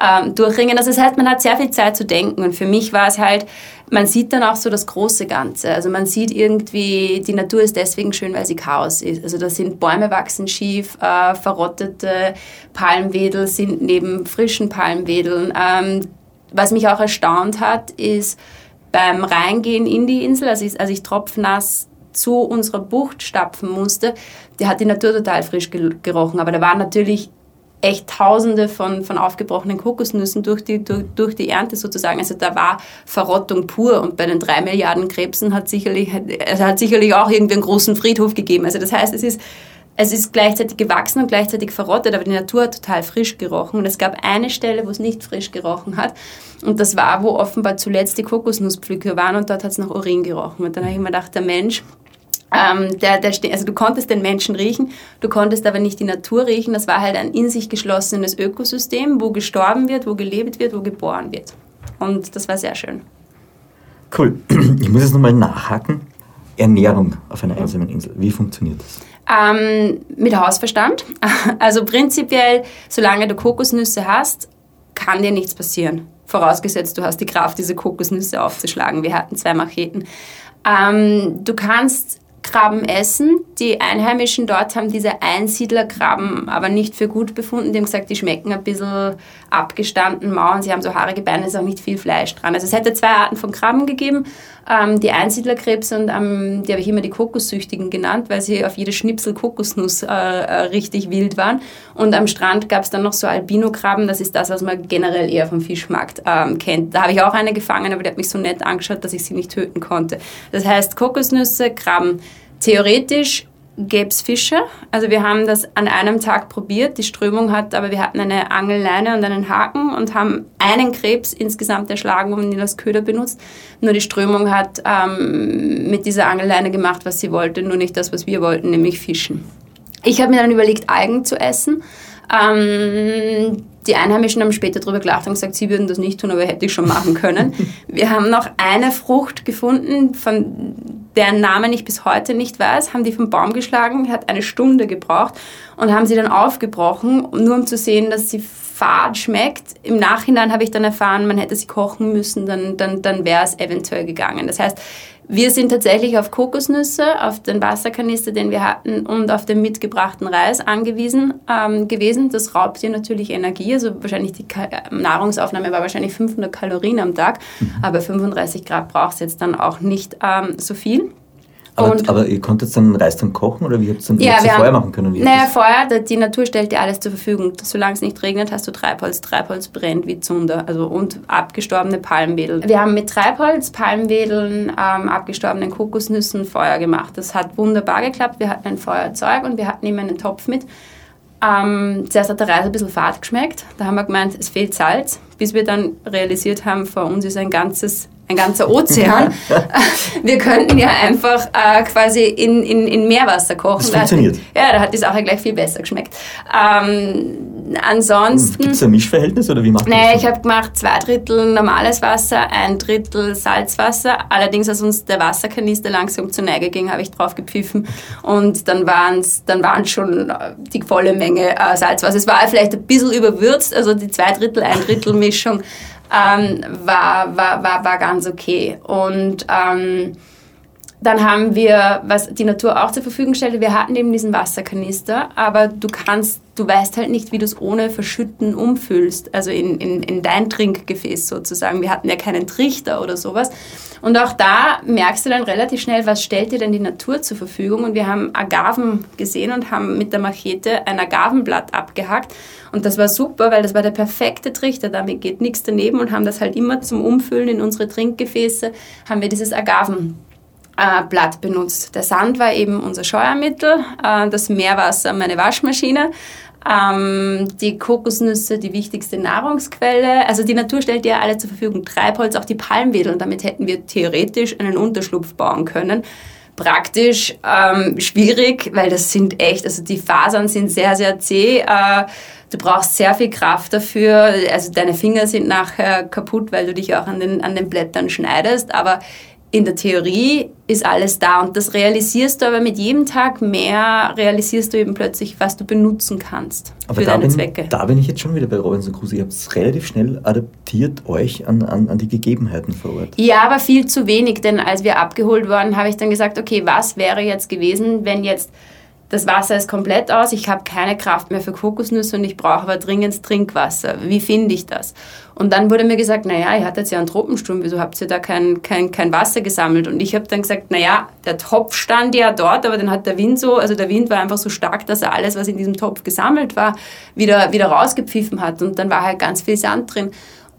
ähm, durchringen. Also das heißt, man hat sehr viel Zeit zu denken. Und für mich war es halt, man sieht dann auch so das große Ganze. Also man sieht irgendwie, die Natur ist deswegen schön, weil sie Chaos ist. Also da sind Bäume wachsen schief, äh, verrottete Palmwedel sind neben frischen Palmwedeln. Ähm, was mich auch erstaunt hat, ist beim Reingehen in die Insel, also ich, als ich tropfnass zu unserer Bucht stapfen musste, die hat die Natur total frisch gerochen. Aber da waren natürlich echt Tausende von, von aufgebrochenen Kokosnüssen durch die, durch, durch die Ernte sozusagen. Also da war Verrottung pur und bei den drei Milliarden Krebsen hat sicherlich, es hat sicherlich auch irgendwie einen großen Friedhof gegeben. Also das heißt, es ist, es ist gleichzeitig gewachsen und gleichzeitig verrottet, aber die Natur hat total frisch gerochen. Und es gab eine Stelle, wo es nicht frisch gerochen hat. Und das war, wo offenbar zuletzt die Kokosnusspflücke waren und dort hat es nach Urin gerochen. Und dann habe ich mir gedacht, der Mensch, ähm, der, der, also du konntest den Menschen riechen, du konntest aber nicht die Natur riechen. Das war halt ein in sich geschlossenes Ökosystem, wo gestorben wird, wo gelebt wird, wo geboren wird. Und das war sehr schön. Cool. [clears throat] Ich muss jetzt nochmal nachhaken. Ernährung auf einer einsamen Insel. Wie funktioniert das? Ähm, mit Hausverstand. [laughs] Also prinzipiell, solange du Kokosnüsse hast, kann dir nichts passieren. Vorausgesetzt, du hast die Kraft, diese Kokosnüsse aufzuschlagen. Wir hatten zwei Macheten. Ähm, du kannst Krabben essen. Die Einheimischen dort haben diese Einsiedlerkrabben aber nicht für gut befunden. Die haben gesagt, die schmecken ein bisschen abgestanden, mau und sie haben so haarige Beine, ist auch nicht viel Fleisch dran. Also es hätte zwei Arten von Krabben gegeben. Ähm, die Einsiedlerkrebse und ähm, die habe ich immer die Kokossüchtigen genannt, weil sie auf jede Schnipsel Kokosnuss äh, äh, richtig wild waren. Und am Strand gab es dann noch so Albino-Krabben, das ist das, was man generell eher vom Fischmarkt ähm, kennt. Da habe ich auch eine gefangen, aber die hat mich so nett angeschaut, dass ich sie nicht töten konnte. Das heißt, Kokosnüsse, Krabben. Theoretisch gäbe es Fische. Also wir haben das an einem Tag probiert. Die Strömung hat, aber wir hatten eine Angelleine und einen Haken und haben einen Krebs insgesamt erschlagen und ihn als Köder benutzt. Nur die Strömung hat ähm, mit dieser Angelleine gemacht, was sie wollte, nur nicht das, was wir wollten, nämlich fischen. Ich habe mir dann überlegt, Algen zu essen. Ähm, die Einheimischen haben später darüber gelacht und gesagt, sie würden das nicht tun, aber hätte ich schon machen können. [laughs] Wir haben noch eine Frucht gefunden, von deren Namen ich bis heute nicht weiß, haben die vom Baum geschlagen, hat eine Stunde gebraucht und haben sie dann aufgebrochen, nur um zu sehen, dass sie fad schmeckt. Im Nachhinein habe ich dann erfahren, man hätte sie kochen müssen, dann, dann, dann wäre es eventuell gegangen. Das heißt, wir sind tatsächlich auf Kokosnüsse, auf den Wasserkanister, den wir hatten, und auf den mitgebrachten Reis angewiesen ähm, gewesen. Das raubt dir natürlich Energie. Also wahrscheinlich die Ka Nahrungsaufnahme war wahrscheinlich 500 Kalorien am Tag, mhm. aber 35 Grad braucht es jetzt dann auch nicht ähm, so viel. Aber, aber, ihr konntet dann Reis dann kochen oder wie habt ihr dann ja, Feuer haben, machen können? Naja, Feuer, die Natur stellt dir alles zur Verfügung. Solange es nicht regnet, hast du Treibholz. Treibholz brennt wie Zunder. Also, und abgestorbene Palmwedel. Wir haben mit Treibholz, Palmwedeln, ähm, abgestorbenen Kokosnüssen Feuer gemacht. Das hat wunderbar geklappt. Wir hatten ein Feuerzeug und wir hatten immer einen Topf mit. Ähm, zuerst hat der Reis ein bisschen fad geschmeckt. Da haben wir gemeint, es fehlt Salz, bis wir dann realisiert haben, vor uns ist ein ganzes ein ganzer Ozean. [laughs] wir könnten ja einfach äh, quasi in, in, in Meerwasser kochen. Das funktioniert. Da hat, ja, da hat die Sache gleich viel besser geschmeckt. Ähm, ansonsten... Gibt es ein Mischverhältnis oder wie macht man das? ich habe gemacht zwei Drittel normales Wasser, ein Drittel Salzwasser. Allerdings, als uns der Wasserkanister langsam zur Neige ging, habe ich drauf gepfiffen und dann waren es dann waren's schon äh, die volle Menge äh, Salzwasser. Es war vielleicht ein bisschen überwürzt, also die zwei Drittel, ein Drittel Mischung ähm, war, war, war, war ganz okay. Und ähm, dann haben wir, was die Natur auch zur Verfügung stellte, wir hatten eben diesen Wasserkanister, aber du kannst, du weißt halt nicht, wie du es ohne Verschütten umfüllst, also in, in, in dein Trinkgefäß sozusagen. Wir hatten ja keinen Trichter oder sowas. Und auch da merkst du dann relativ schnell, was stellt dir denn die Natur zur Verfügung. Und wir haben Agaven gesehen und haben mit der Machete ein Agavenblatt abgehackt. Und das war super, weil das war der perfekte Trichter. Damit geht nichts daneben und haben das halt immer zum Umfüllen in unsere Trinkgefäße, haben wir dieses Agaven äh, Blatt benutzt. Der Sand war eben unser Scheuermittel, äh, das Meerwasser meine Waschmaschine, ähm, die Kokosnüsse die wichtigste Nahrungsquelle. Also die Natur stellt ja alle zur Verfügung. Treibholz, auch die Palmwedel damit hätten wir theoretisch einen Unterschlupf bauen können. Praktisch ähm, schwierig, weil das sind echt, also die Fasern sind sehr, sehr zäh. Äh, du brauchst sehr viel Kraft dafür. Also deine Finger sind nachher kaputt, weil du dich auch an den, an den Blättern schneidest. Aber in der Theorie ist alles da und das realisierst du aber mit jedem Tag mehr, realisierst du eben plötzlich, was du benutzen kannst aber für deine bin, Zwecke. Da bin ich jetzt schon wieder bei Robinson Crusoe. Ihr habt es relativ schnell adaptiert euch an, an, an die Gegebenheiten vor Ort. Ja, aber viel zu wenig, denn als wir abgeholt wurden, habe ich dann gesagt, okay, was wäre jetzt gewesen, wenn jetzt das Wasser ist komplett aus, ich habe keine Kraft mehr für Kokosnüsse und ich brauche aber dringend Trinkwasser. Wie finde ich das? Und dann wurde mir gesagt, naja, ihr hattet ja einen Tropensturm, wieso habt ihr da kein, kein, kein Wasser gesammelt? Und ich habe dann gesagt, naja, der Topf stand ja dort, aber dann hat der Wind so, also der Wind war einfach so stark, dass er alles, was in diesem Topf gesammelt war, wieder, wieder rausgepfiffen hat. Und dann war halt ganz viel Sand drin.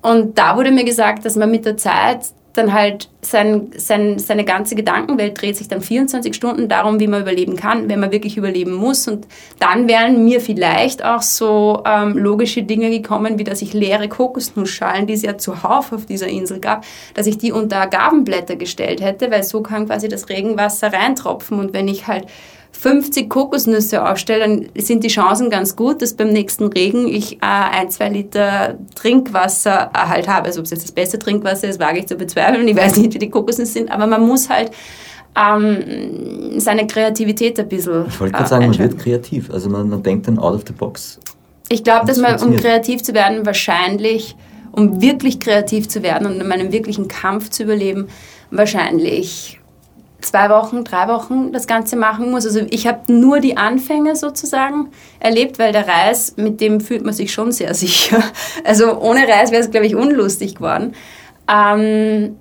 Und da wurde mir gesagt, dass man mit der Zeit dann halt sein, sein, seine ganze Gedankenwelt dreht sich dann 24 Stunden darum, wie man überleben kann, wenn man wirklich überleben muss. Und dann wären mir vielleicht auch so ähm, logische Dinge gekommen, wie dass ich leere Kokosnussschalen, die es ja zuhauf auf dieser Insel gab, dass ich die unter Agavenblätter gestellt hätte, weil so kann quasi das Regenwasser reintropfen. Und wenn ich halt 50 Kokosnüsse aufstelle, dann sind die Chancen ganz gut, dass beim nächsten Regen ich äh, ein, zwei Liter Trinkwasser halt habe. Also ob es jetzt das beste Trinkwasser ist, wage ich zu bezweifeln. Ich weiß nicht, wie die Kokosnüsse sind, aber man muss halt ähm, seine Kreativität ein bisschen Ich wollte gerade äh, sagen, man wird kreativ. Also man, man denkt dann out of the box. Ich glaube, dass man, um kreativ zu werden, wahrscheinlich, um wirklich kreativ zu werden und in einem wirklichen Kampf zu überleben, wahrscheinlich zwei Wochen, drei Wochen das Ganze machen muss. Also ich habe nur die Anfänge sozusagen erlebt, weil der Reis, mit dem fühlt man sich schon sehr [laughs] sicher. Also ohne Reis wäre es, glaube ich, unlustig geworden. Ähm,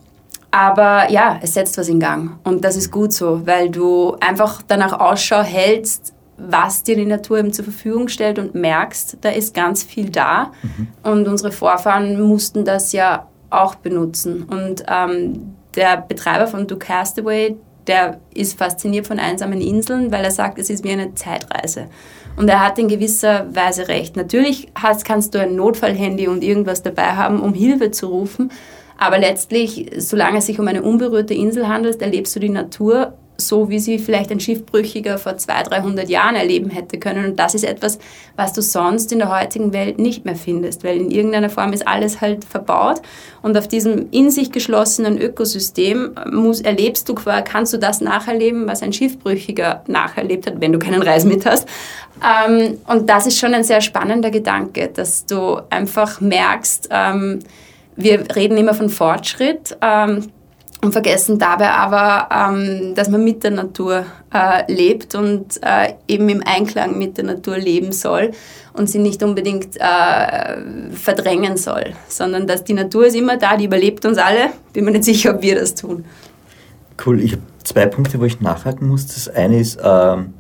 aber ja, es setzt was in Gang und das ist gut so, weil du einfach danach Ausschau hältst, was dir die Natur eben zur Verfügung stellt und merkst, da ist ganz viel da. Mhm. Und unsere Vorfahren mussten das ja auch benutzen. Und ähm, der Betreiber von Do Castaway, der ist fasziniert von einsamen Inseln, weil er sagt, es ist wie eine Zeitreise. Und er hat in gewisser Weise recht. Natürlich hast, kannst du ein Notfallhandy und irgendwas dabei haben, um Hilfe zu rufen. Aber letztlich, solange es sich um eine unberührte Insel handelt, erlebst du die Natur so, wie sie vielleicht ein Schiffbrüchiger vor 200, 300 Jahren erleben hätte können. Und das ist etwas, was du sonst in der heutigen Welt nicht mehr findest, weil in irgendeiner Form ist alles halt verbaut. Und auf diesem in sich geschlossenen Ökosystem muss, erlebst du, kannst du das nacherleben, was ein Schiffbrüchiger nacherlebt hat, wenn du keinen Reis mit hast. Ähm, und das ist schon ein sehr spannender Gedanke, dass du einfach merkst, ähm, wir reden immer von Fortschritt. Ähm, und vergessen dabei aber, ähm, dass man mit der Natur äh, lebt und äh, eben im Einklang mit der Natur leben soll und sie nicht unbedingt äh, verdrängen soll, sondern dass die Natur ist immer da, die überlebt uns alle. Bin mir nicht sicher, ob wir das tun. Cool, ich habe zwei Punkte, wo ich nachhaken muss. Das eine ist, ähm,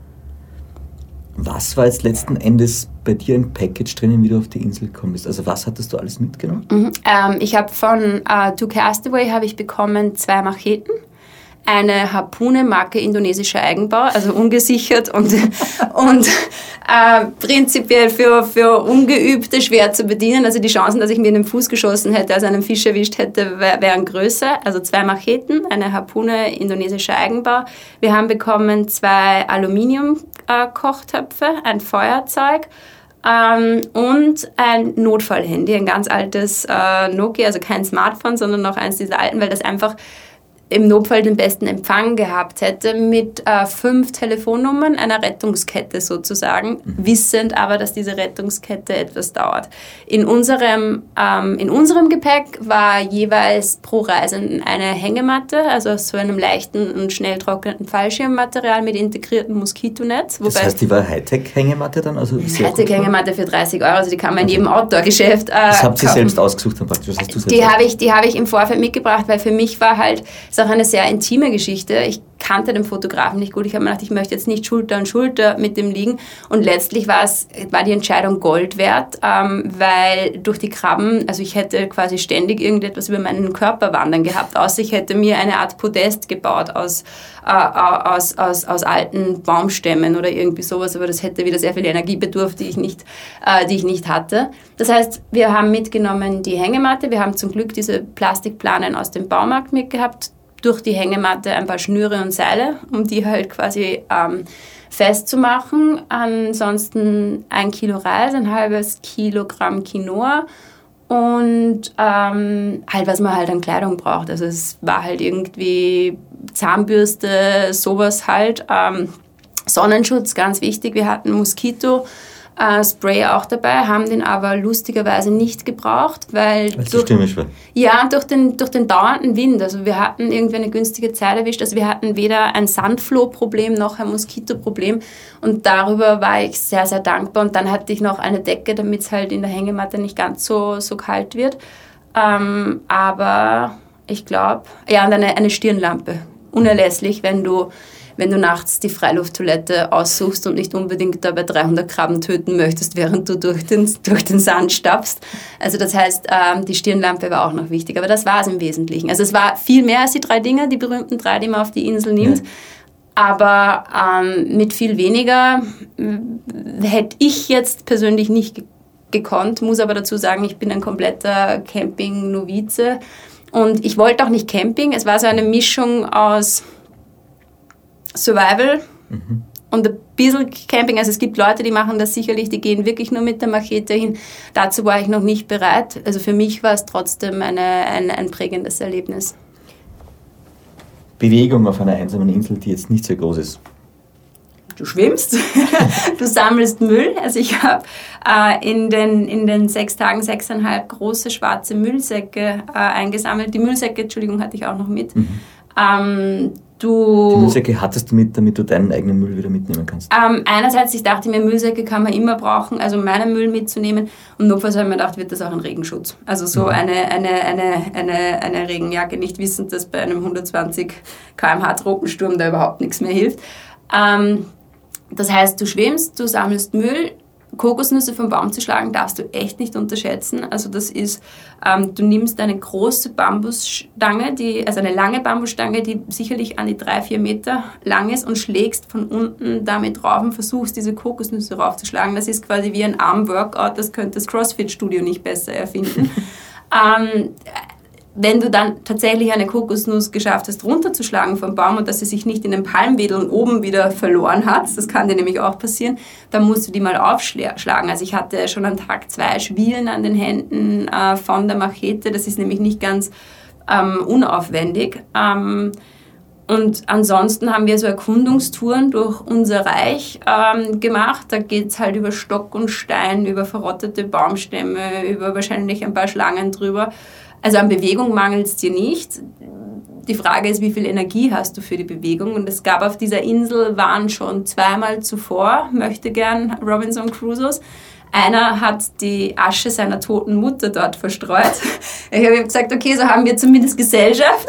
was war jetzt letzten Endes bei dir im Package drinnen, wie du auf die Insel gekommen bist? Also was hattest du alles mitgenommen? Mhm. Ähm, ich habe von äh, To Castaway habe ich bekommen zwei Macheten, eine Harpune Marke indonesischer Eigenbau, also ungesichert und, [laughs] und äh, prinzipiell für, für Ungeübte schwer zu bedienen. Also die Chancen, dass ich mir in den Fuß geschossen hätte, also einen Fisch erwischt hätte, wären größer. Also zwei Macheten, eine Harpune indonesischer Eigenbau. Wir haben bekommen zwei Aluminium-Kochtöpfe, ein Feuerzeug ähm, und ein Notfallhandy, ein ganz altes äh, Nokia, also kein Smartphone, sondern noch eins dieser alten, weil das einfach im Notfall den besten Empfang gehabt hätte, mit äh, fünf Telefonnummern einer Rettungskette sozusagen, mhm. wissend aber, dass diese Rettungskette etwas dauert. In unserem, ähm, in unserem Gepäck war jeweils pro Reisenden eine Hängematte, also aus so einem leichten und schnell trocknenden Fallschirmmaterial mit integriertem Moskitonetz. Das heißt, die war Hightech-Hängematte dann? Also Hightech-Hängematte für 30 Euro, also die kann man in jedem Outdoor-Geschäft äh, Das habt ihr selbst ausgesucht dann praktisch? Was hast du die habe ich, hab ich im Vorfeld mitgebracht, weil für mich war halt, ist auch eine sehr intime Geschichte. Ich kannte den Fotografen nicht gut. Ich habe mir gedacht, ich möchte jetzt nicht Schulter an Schulter mit dem liegen. Und letztlich war es, war die Entscheidung Gold wert, ähm, weil durch die Krabben, also ich hätte quasi ständig irgendetwas über meinen Körper wandern gehabt, außer ich hätte mir eine Art Podest gebaut aus, äh, aus, aus, aus alten Baumstämmen oder irgendwie sowas, aber das hätte wieder sehr viel Energie bedurft, die ich nicht, äh, die ich nicht hatte. Das heißt, wir haben mitgenommen die Hängematte, wir haben zum Glück diese Plastikplanen aus dem Baumarkt mitgehabt, durch die Hängematte ein paar Schnüre und Seile, um die halt quasi ähm, festzumachen. Ansonsten ein Kilo Reis, ein halbes Kilogramm Quinoa und ähm, halt, was man halt an Kleidung braucht. Also es war halt irgendwie Zahnbürste, sowas halt. Ähm, Sonnenschutz, ganz wichtig. Wir hatten Moskito äh, Spray auch dabei, haben den aber lustigerweise nicht gebraucht, weil durch, ja, durch, den, durch den dauernden Wind, also wir hatten irgendwie eine günstige Zeit erwischt, also wir hatten weder ein Sandfloh-Problem noch ein Moskitoproblem. Und darüber war ich sehr, sehr dankbar. Und dann hatte ich noch eine Decke, damit es halt in der Hängematte nicht ganz so, so kalt wird, ähm, aber ich glaube, ja, und eine, eine Stirnlampe, unerlässlich, wenn du wenn du nachts die Freilufttoilette aussuchst und nicht unbedingt dabei 300 Krabben töten möchtest, während du durch den, durch den Sand stapfst. Also das heißt, ähm, die Stirnlampe war auch noch wichtig, aber das war es im Wesentlichen. Also es war viel mehr als die drei Dinge, die berühmten drei, die man auf die Insel nimmt. Ja. Aber ähm, mit viel weniger äh, hätte ich jetzt persönlich nicht gekonnt, muss aber dazu sagen, ich bin ein kompletter Camping-Novize. Und ich wollte auch nicht Camping. Es war so eine Mischung aus Survival mhm. und ein bisschen Camping. Also es gibt Leute, die machen das sicherlich, die gehen wirklich nur mit der Machete hin. Dazu war ich noch nicht bereit. Also für mich war es trotzdem eine, ein, ein prägendes Erlebnis. Bewegung auf einer einsamen Insel, die jetzt nicht sehr groß ist. Du schwimmst, [laughs] du sammelst Müll. Also ich habe äh, in, den, in den sechs Tagen sechseinhalb große schwarze Müllsäcke äh, eingesammelt. Die Müllsäcke, Entschuldigung, hatte ich auch noch mit. Mhm. Ähm, Du, die Müllsäcke hattest du mit, damit du deinen eigenen Müll wieder mitnehmen kannst? Ähm, einerseits, ich dachte mir, Müllsäcke kann man immer brauchen, also meinen Müll mitzunehmen. Und notfalls habe ich mir gedacht, wird das auch ein Regenschutz. Also so mhm. eine, eine, eine, eine, eine Regenjacke, nicht wissend, dass bei einem 120 km/h Tropensturm da überhaupt nichts mehr hilft. Ähm, das heißt, du schwimmst, du sammelst Müll, Kokosnüsse vom Baum zu schlagen, darfst du echt nicht unterschätzen. Also das ist, ähm, du nimmst eine große Bambusstange, die, also eine lange Bambusstange, die sicherlich an die drei, vier Meter lang ist und schlägst von unten damit drauf und versuchst, diese Kokosnüsse raufzuschlagen. Das ist quasi wie ein Arm-Workout, das könnte das CrossFit-Studio nicht besser erfinden. [laughs] ähm, wenn du dann tatsächlich eine Kokosnuss geschafft hast, runterzuschlagen vom Baum und dass sie sich nicht in den Palmwedeln oben wieder verloren hat, das kann dir nämlich auch passieren, dann musst du die mal aufschlagen. Also ich hatte schon an Tag zwei Schwielen an den Händen äh, von der Machete, das ist nämlich nicht ganz ähm, unaufwendig. Ähm, und ansonsten haben wir so Erkundungstouren durch unser Reich ähm, gemacht. Da geht es halt über Stock und Stein, über verrottete Baumstämme, über wahrscheinlich ein paar Schlangen drüber. Also an Bewegung mangelt es dir nicht. Die Frage ist, wie viel Energie hast du für die Bewegung? Und es gab auf dieser Insel, waren schon zweimal zuvor, möchte gern Robinson Crusoes, einer hat die Asche seiner toten Mutter dort verstreut. Ich habe gesagt, okay, so haben wir zumindest Gesellschaft.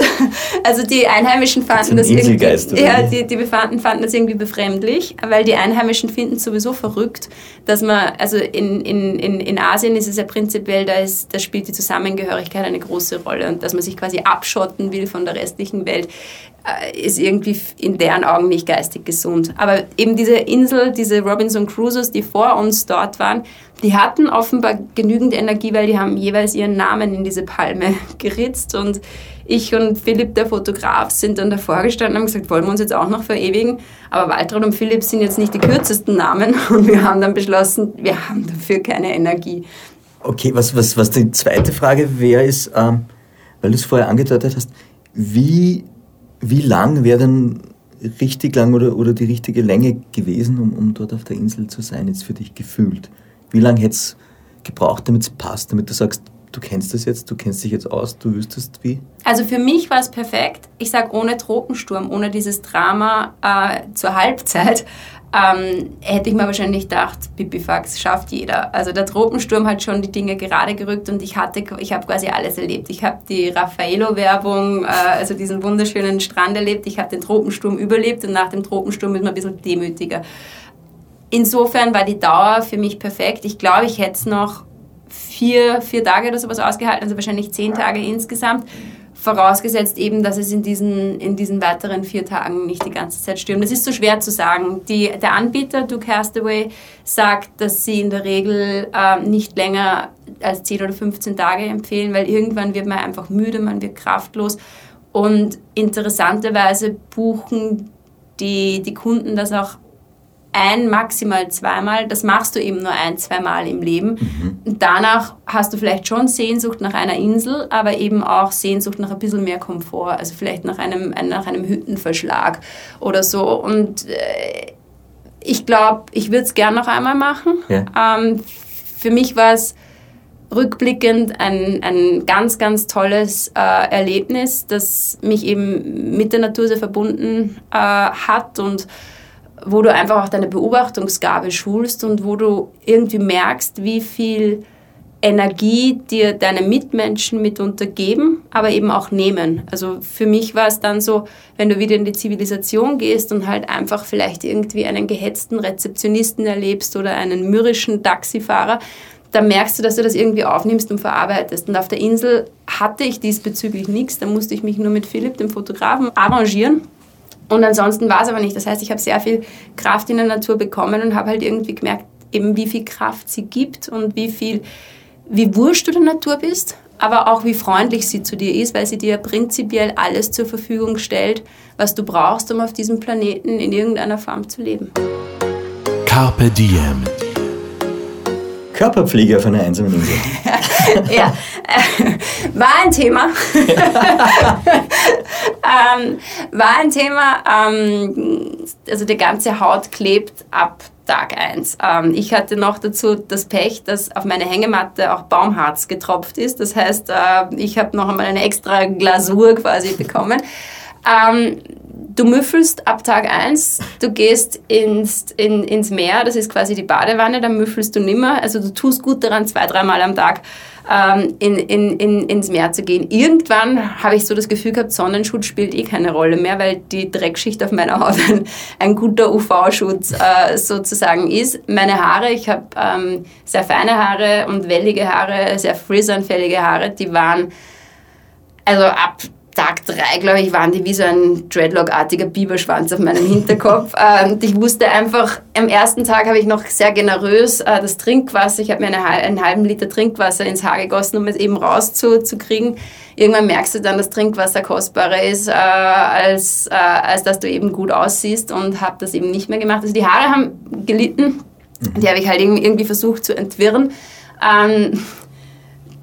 Also die Einheimischen fanden das, irgendwie, ja, die, die Befanden fanden das irgendwie befremdlich, weil die Einheimischen finden es sowieso verrückt, dass man, also in, in, in, in Asien ist es ja prinzipiell, da, ist, da spielt die Zusammengehörigkeit eine große Rolle und dass man sich quasi abschotten will von der restlichen Welt. Äh, ist irgendwie in deren Augen nicht geistig gesund. Aber eben diese Insel, diese Robinson Crusoes, die vor uns dort waren, die hatten offenbar genügend Energie, weil die haben jeweils ihren Namen in diese Palme [laughs] geritzt und ich und Philipp, der Fotograf, sind dann davor gestanden und haben gesagt, wollen wir uns jetzt auch noch verewigen? Aber Waltraud und Philipp sind jetzt nicht die kürzesten Namen [laughs] und wir haben dann beschlossen, wir haben dafür keine Energie. Okay, was, was, was die zweite Frage wäre, ist, ähm, weil du es vorher angedeutet hast, wie Wie lang wäre denn richtig lang oder, oder die richtige Länge gewesen, um, um dort auf der Insel zu sein, jetzt für dich gefühlt? Wie lange hätte es gebraucht, damit es passt, damit du sagst, du kennst das jetzt, du kennst dich jetzt aus, du wüsstest wie? Also für mich war es perfekt. Ich sage ohne Tropensturm, ohne dieses Drama äh, zur Halbzeit, ähm, hätte ich mir wahrscheinlich gedacht, Pipifax schafft jeder. Also der Tropensturm hat schon die Dinge gerade gerückt und ich hatte, ich habe quasi alles erlebt. Ich habe die Raffaello-Werbung, äh, also diesen wunderschönen Strand erlebt. Ich habe den Tropensturm überlebt und nach dem Tropensturm ist man ein bisschen demütiger. Insofern war die Dauer für mich perfekt. Ich glaube, ich hätte es noch vier, vier Tage oder sowas ausgehalten, also wahrscheinlich zehn Tage insgesamt. Vorausgesetzt eben, dass es in diesen, in diesen weiteren vier Tagen nicht die ganze Zeit stürmt. Das ist so schwer zu sagen. Die, der Anbieter, Duke Castaway, sagt, dass sie in der Regel äh, nicht länger als 10 oder 15 Tage empfehlen, weil irgendwann wird man einfach müde, man wird kraftlos. Und interessanterweise buchen die, die Kunden das auch ein, maximal zweimal. Das machst du eben nur ein, zweimal im Leben. Mhm. Danach hast du vielleicht schon Sehnsucht nach einer Insel, aber eben auch Sehnsucht nach ein bisschen mehr Komfort, also vielleicht nach einem, nach einem Hüttenverschlag oder so. Und äh, ich glaube, ich würde es gern noch einmal machen. Ja. Ähm, für mich war es rückblickend ein, ein ganz, ganz tolles äh, Erlebnis, das mich eben mit der Natur sehr verbunden äh, hat und wo du einfach auch deine Beobachtungsgabe schulst und wo du irgendwie merkst, wie viel Energie dir deine Mitmenschen mitunter geben, aber eben auch nehmen. Also für mich war es dann so, wenn du wieder in die Zivilisation gehst und halt einfach vielleicht irgendwie einen gehetzten Rezeptionisten erlebst oder einen mürrischen Taxifahrer, dann merkst du, dass du das irgendwie aufnimmst und verarbeitest. Und auf der Insel hatte ich diesbezüglich nichts, da musste ich mich nur mit Philipp, dem Fotografen, arrangieren und ansonsten war es aber nicht. Das heißt, ich habe sehr viel Kraft in der Natur bekommen und habe halt irgendwie gemerkt, eben wie viel Kraft sie gibt und wie viel, wie wurscht du der Natur bist, aber auch wie freundlich sie zu dir ist, weil sie dir prinzipiell alles zur Verfügung stellt, was du brauchst, um auf diesem Planeten in irgendeiner Form zu leben. Carpe Diem. Körperpflege auf einer einsamen Insel. [laughs] [laughs] ja, [laughs] war ein Thema. [laughs] ähm, war ein Thema. Ähm, also die ganze Haut klebt ab Tag 1. Ähm, ich hatte noch dazu das Pech, dass auf meine Hängematte auch Baumharz getropft ist. Das heißt, äh, ich habe noch einmal eine extra Glasur quasi bekommen. Ähm, du müffelst ab Tag 1, du gehst ins, in, ins Meer, das ist quasi die Badewanne, dann müffelst du nimmer. Also du tust gut daran, zwei, dreimal am Tag ähm, in, in, in, ins Meer zu gehen. Irgendwann habe ich so das Gefühl gehabt, Sonnenschutz spielt eh keine Rolle mehr, weil die Dreckschicht auf meiner Haut ein, ein guter UV-Schutz äh, sozusagen ist. Meine Haare, ich habe ähm, sehr feine Haare und wellige Haare, sehr frisanfällige Haare, die waren also ab Tag drei, glaube ich, waren die wie so ein Dreadlock-artiger Biberschwanz auf meinem Hinterkopf. [laughs] und ich wusste einfach, am ersten Tag habe ich noch sehr generös äh, das Trinkwasser, ich habe mir eine, einen halben Liter Trinkwasser ins Haar gegossen, um es eben rauszukriegen. Irgendwann merkst du dann, dass Trinkwasser kostbarer ist, äh, als, äh, als dass du eben gut aussiehst und habe das eben nicht mehr gemacht. Also die Haare haben gelitten, die habe ich halt irgendwie versucht zu entwirren. Ähm,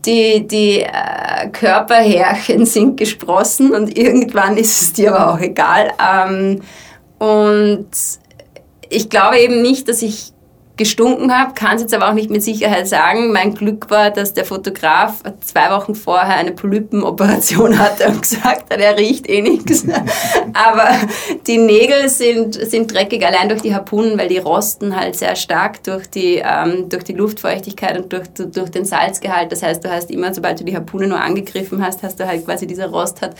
die, die äh, Körperhärchen sind gesprossen und irgendwann ist es dir aber auch egal. Ähm, und ich glaube eben nicht, dass ich gestunken habe, kann es jetzt aber auch nicht mit Sicherheit sagen. Mein Glück war, dass der Fotograf zwei Wochen vorher eine Polypenoperation hatte und gesagt hat, er riecht eh nichts. [laughs] aber die Nägel sind, sind dreckig, allein durch die Harpunen, weil die rosten halt sehr stark durch die, ähm, durch die Luftfeuchtigkeit und durch, durch den Salzgehalt. Das heißt, du hast immer, sobald du die Harpune nur angegriffen hast, hast du halt quasi dieser Rost hat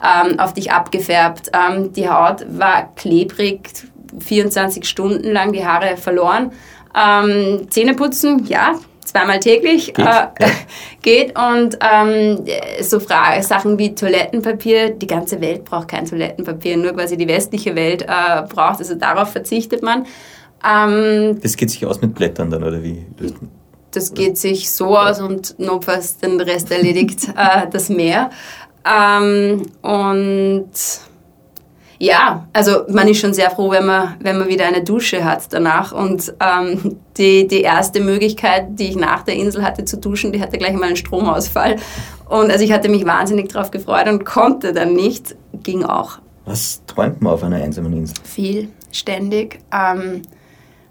ähm, auf dich abgefärbt. Ähm, die Haut war klebrig, 24 Stunden lang die Haare verloren. Ähm, Zähneputzen, ja, zweimal täglich geht, äh, ja. [laughs] geht. und ähm, so Frage, Sachen wie Toilettenpapier, die ganze Welt braucht kein Toilettenpapier, nur quasi die westliche Welt äh, braucht, also darauf verzichtet man. Ähm, das geht sich aus mit Blättern dann, oder wie? Das geht sich so aus und notfalls den Rest erledigt [laughs] äh, das Meer. Ähm, und ja, also man ist schon sehr froh, wenn man, wenn man wieder eine Dusche hat danach. Und ähm, die, die erste Möglichkeit, die ich nach der Insel hatte zu duschen, die hatte gleich mal einen Stromausfall. Und also ich hatte mich wahnsinnig darauf gefreut und konnte dann nicht, ging auch. Was träumt man auf einer einsamen Insel? Viel, ständig. Ähm,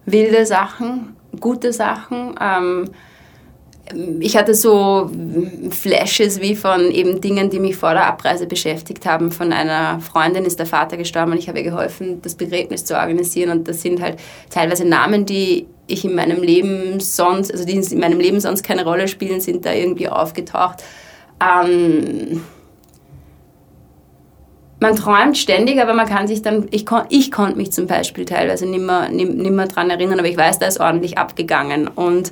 wilde Sachen, gute Sachen. Ähm, ich hatte so Flashes wie von eben Dingen, die mich vor der Abreise beschäftigt haben. Von einer Freundin ist der Vater gestorben und ich habe ihr geholfen, das Begräbnis zu organisieren. Und das sind halt teilweise Namen, die ich in meinem Leben sonst, also die in meinem Leben sonst keine Rolle spielen, sind da irgendwie aufgetaucht. Ähm, man träumt ständig, aber man kann sich dann, ich, kon, ich konnte mich zum Beispiel teilweise nicht mehr, dran erinnern, aber ich weiß, da ist ordentlich abgegangen. Und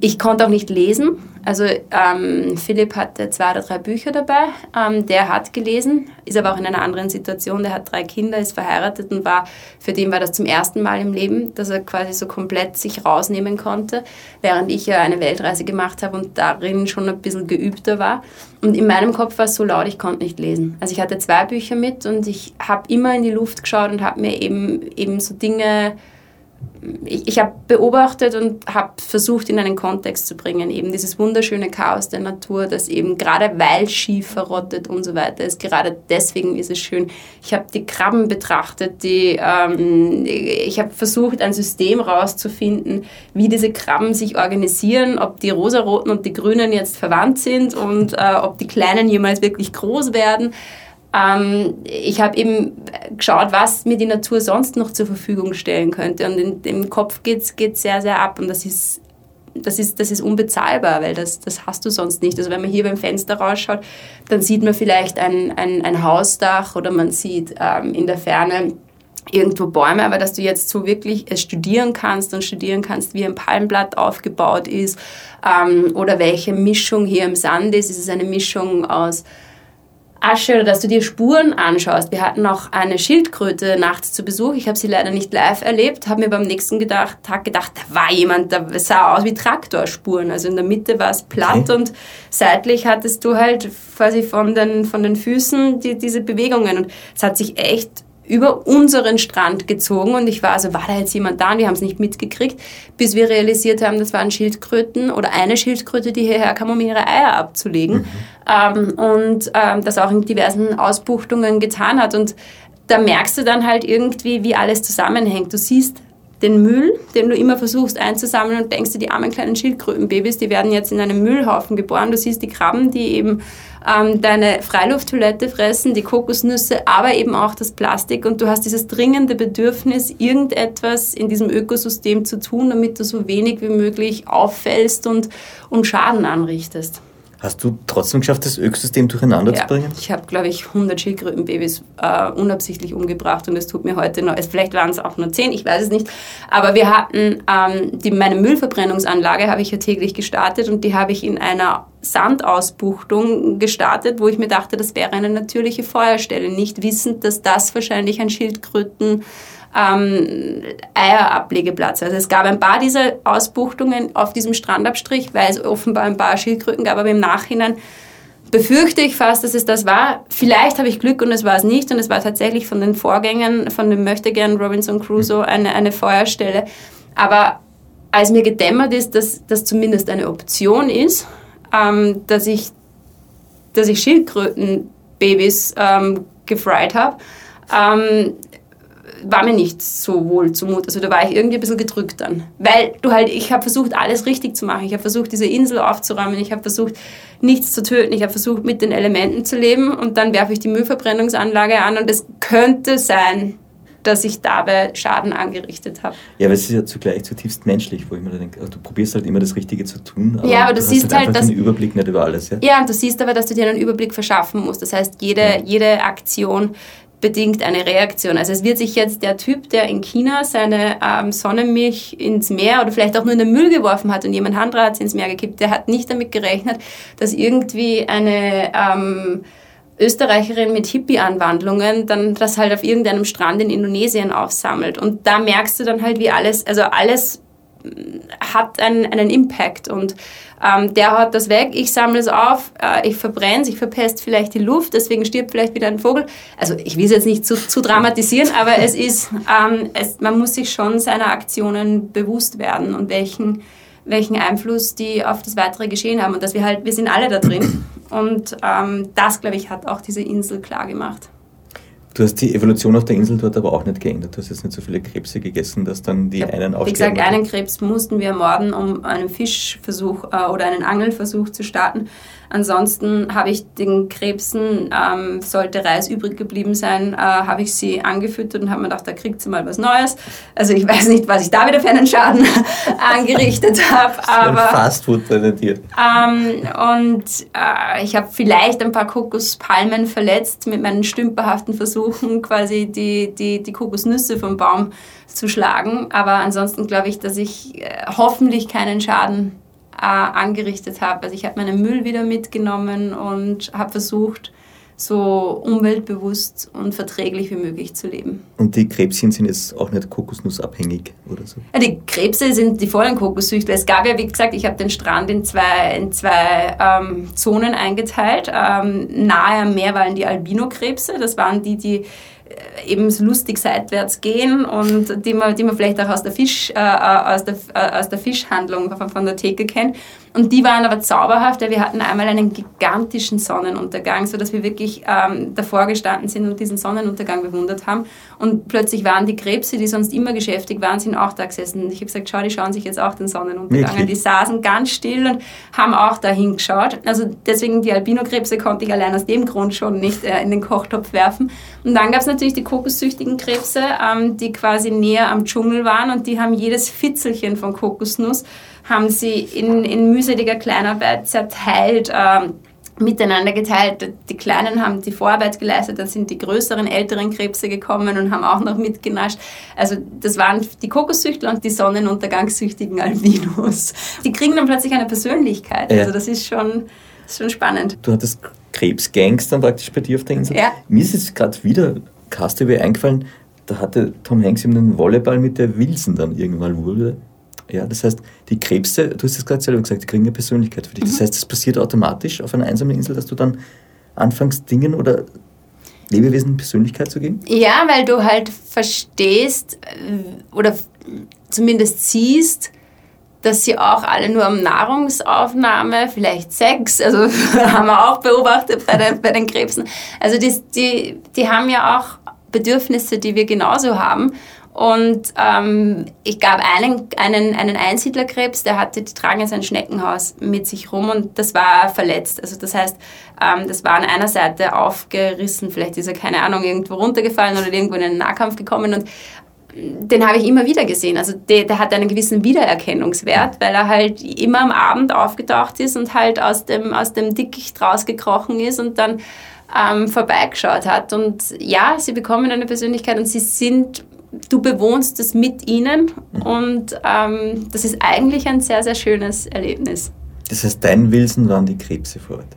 ich konnte auch nicht lesen. Also ähm, Philipp hatte zwei oder drei Bücher dabei. Ähm, der hat gelesen, ist aber auch in einer anderen Situation. Der hat drei Kinder, ist verheiratet und war, für den war das zum ersten Mal im Leben, dass er quasi so komplett sich rausnehmen konnte, während ich ja eine Weltreise gemacht habe und darin schon ein bisschen geübter war. Und in meinem Kopf war es so laut, ich konnte nicht lesen. Also ich hatte zwei Bücher mit und ich habe immer in die Luft geschaut und habe mir eben, eben so Dinge ich, ich habe beobachtet und habe versucht, in einen Kontext zu bringen, eben dieses wunderschöne Chaos der Natur, das eben gerade weil Ski verrottet und so weiter ist, gerade deswegen ist es schön. Ich habe die Krabben betrachtet, die, ähm, ich habe versucht, ein System rauszufinden, wie diese Krabben sich organisieren, ob die rosaroten und die grünen jetzt verwandt sind und äh, ob die kleinen jemals wirklich groß werden. Ähm, ich habe eben geschaut, was mir die Natur sonst noch zur Verfügung stellen könnte. Und in, im Kopf geht es sehr, sehr ab. Und das ist, das ist, das ist unbezahlbar, weil das, das hast du sonst nicht. Also wenn man hier beim Fenster rausschaut, dann sieht man vielleicht ein, ein, ein Hausdach oder man sieht ähm, in der Ferne irgendwo Bäume, aber dass du jetzt so wirklich es studieren kannst und studieren kannst, wie ein Palmblatt aufgebaut ist ähm, oder welche Mischung hier im Sand ist. Ist es eine Mischung aus Asche oder dass du dir Spuren anschaust. Wir hatten auch eine Schildkröte nachts zu Besuch. Ich habe sie leider nicht live erlebt, habe mir beim nächsten gedacht, Tag gedacht, da war jemand, da sah aus wie Traktorspuren. Also in der Mitte war es platt okay. und seitlich hattest du halt quasi von den, von den Füßen die, diese Bewegungen. Und es hat sich echt über unseren Strand gezogen und ich war, also war da jetzt jemand da und wir haben es nicht mitgekriegt, bis wir realisiert haben, das waren Schildkröten oder eine Schildkröte, die hierher kam, um ihre Eier abzulegen mhm. ähm, und ähm, das auch in diversen Ausbuchtungen getan hat und da merkst du dann halt irgendwie, wie alles zusammenhängt. Du siehst den Müll, den du immer versuchst einzusammeln und denkst dir, die armen kleinen Schildkrötenbabys, die werden jetzt in einem Müllhaufen geboren. Du siehst die Krabben, die eben ähm, deine Freilufttoilette fressen, die Kokosnüsse, aber eben auch das Plastik und du hast dieses dringende Bedürfnis, irgendetwas in diesem Ökosystem zu tun, damit du so wenig wie möglich auffällst und, und Schaden anrichtest. Hast du trotzdem geschafft, das Ökosystem durcheinander ja, zu bringen? Ich habe, glaube ich, 100 Schildkrötenbabys äh, unabsichtlich umgebracht und es tut mir heute noch, vielleicht waren es auch nur 10, ich weiß es nicht. Aber wir hatten, ähm, die, meine Müllverbrennungsanlage habe ich ja täglich gestartet und die habe ich in einer Sandausbuchtung gestartet, wo ich mir dachte, das wäre eine natürliche Feuerstelle, nicht wissend, dass das wahrscheinlich ein Schildkröten ähm, Eierablegeplatz. Also es gab ein paar dieser Ausbuchtungen auf diesem Strandabstrich, weil es offenbar ein paar Schildkröten gab, aber im Nachhinein befürchte ich fast, dass es das war. Vielleicht habe ich Glück und es war es nicht und es war tatsächlich von den Vorgängern, von dem Möchtegern Robinson Crusoe eine, eine Feuerstelle. Aber als mir gedämmert ist, dass das zumindest eine Option ist, ähm, dass, ich, dass ich Schildkrötenbabys ähm, gefried habe, ähm, war mir nicht so wohl zumut. Also da war ich irgendwie ein bisschen gedrückt dann. Weil du halt, ich habe versucht, alles richtig zu machen. Ich habe versucht, diese Insel aufzuräumen. Ich habe versucht, nichts zu töten. Ich habe versucht, mit den Elementen zu leben. Und dann werfe ich die Müllverbrennungsanlage an und es könnte sein, dass ich dabei Schaden angerichtet habe. Ja, aber es ist ja zugleich zutiefst menschlich, wo ich mir denke, also du probierst halt immer das Richtige zu tun, aber, ja, aber du, du siehst hast halt, halt dass, den Überblick nicht über alles. Ja? ja, und du siehst aber, dass du dir einen Überblick verschaffen musst. Das heißt, jede, ja. jede Aktion bedingt eine Reaktion. Also es wird sich jetzt der Typ, der in China seine ähm, Sonnenmilch ins Meer oder vielleicht auch nur in den Müll geworfen hat und jemand anderer hat sie ins Meer gekippt, der hat nicht damit gerechnet, dass irgendwie eine ähm, Österreicherin mit Hippie-Anwandlungen dann das halt auf irgendeinem Strand in Indonesien aufsammelt. Und da merkst du dann halt, wie alles, also alles hat einen, einen Impact und ähm, der haut das weg, ich sammle es auf, äh, ich verbrenne es, ich verpest vielleicht die Luft, deswegen stirbt vielleicht wieder ein Vogel. Also ich will es jetzt nicht zu, zu dramatisieren, aber es ist, ähm, es, man muss sich schon seiner Aktionen bewusst werden und welchen, welchen Einfluss die auf das weitere Geschehen haben. Und dass wir halt, wir sind alle da drin. Und ähm, das, glaube ich, hat auch diese Insel klar gemacht. Du hast die Evolution auf der Insel dort aber auch nicht geändert. Du hast jetzt nicht so viele Krebse gegessen, dass dann die Ja, einen Wie gesagt, einen Krebs mussten wir morden, um einen Fischversuch äh, oder einen Angelversuch zu starten. Ansonsten habe ich den Krebsen, ähm, sollte Reis übrig geblieben sein, äh, habe ich sie angefüttert und habe mir gedacht, da kriegt sie mal was Neues. Also ich weiß nicht, was ich da wieder für einen Schaden [laughs] angerichtet [laughs] habe, aber Fastfood präsentiert. ähm, und äh, ich habe vielleicht ein paar Kokospalmen verletzt mit meinen stümperhaften Versuchen, [laughs] quasi die, die, die Kokosnüsse vom Baum zu schlagen. Aber ansonsten glaube ich, dass ich äh, hoffentlich keinen Schaden äh, angerichtet habe. Also ich habe meinen Müll wieder mitgenommen und habe versucht, so umweltbewusst und verträglich wie möglich zu leben. Und die Krebschen sind jetzt auch nicht kokosnussabhängig oder so. Ja, die Krebse sind die vollen Kokossüchtler. Es gab ja, wie gesagt, ich habe den Strand in zwei, in zwei ähm, Zonen eingeteilt. Ähm, nahe am Meer waren die Albino-Krebse. Das waren die, die eben so lustig seitwärts gehen und die man, die man vielleicht auch aus der, Fisch, äh, aus der, äh, aus der Fischhandlung von, von der Theke kennt. Und die waren aber zauberhaft, weil wir hatten einmal einen gigantischen Sonnenuntergang, sodass wir wirklich ähm, davor gestanden sind und diesen Sonnenuntergang bewundert haben. Und plötzlich waren die Krebse, die sonst immer geschäftig waren, sind auch da gesessen. Und ich habe gesagt, schau, die schauen sich jetzt auch den Sonnenuntergang an. Die saßen ganz still und haben auch da hingeschaut. Also deswegen die Albinokrebse konnte ich allein aus dem Grund schon nicht äh, in den Kochtopf werfen. Und dann gab es natürlich die kokossüchtigen Krebse, ähm, die quasi näher am Dschungel waren und die haben jedes Fitzelchen von Kokosnuss haben sie in, in mühseliger Kleinarbeit zerteilt, ähm, miteinander geteilt. Die Kleinen haben die Vorarbeit geleistet, dann sind die größeren, älteren Krebse gekommen und haben auch noch mitgenascht. Also das waren die Kokossüchtler und die sonnenuntergangssüchtigen Albinos. Die kriegen dann plötzlich eine Persönlichkeit. Ja. Also das ist schon, ist schon spannend. Du hattest Krebsgangs dann praktisch bei dir auf der Insel. Ja. Mir ist jetzt gerade wieder Castaway eingefallen, da hatte Tom Hanks eben einen Volleyball mit der Wilson dann irgendwann wurde. Ja, das heißt, die Krebse, du hast es gerade selber gesagt, die kriegen eine Persönlichkeit für dich. Mhm. Das heißt, das passiert automatisch auf einer einsamen Insel, dass du dann anfängst, Dingen oder Lebewesen Persönlichkeit zu geben? Ja, weil du halt verstehst äh, oder zumindest siehst, dass sie auch alle nur um Nahrungsaufnahme, vielleicht Sex, also [laughs] haben wir auch beobachtet bei den, bei den Krebsen. Also die, die, die haben ja auch Bedürfnisse, die wir genauso haben. Und ähm, ich gab einen, einen, einen Einsiedlerkrebs, der hatte, die tragen jetzt ein Schneckenhaus mit sich rum und das war verletzt. Also das heißt, ähm, das war an einer Seite aufgerissen, vielleicht ist er, keine Ahnung, irgendwo runtergefallen oder irgendwo in einen Nahkampf gekommen und den habe ich immer wieder gesehen. Also der, der hat einen gewissen Wiedererkennungswert, weil er halt immer am Abend aufgetaucht ist und halt aus dem, aus dem Dickicht rausgekrochen ist und dann ähm, vorbeigeschaut hat. Und ja, sie bekommen eine Persönlichkeit und sie sind, du bewohnst es mit ihnen und ähm, das ist eigentlich ein sehr, sehr schönes Erlebnis. Das heißt, dein Wilson waren die Krebse vor Ort.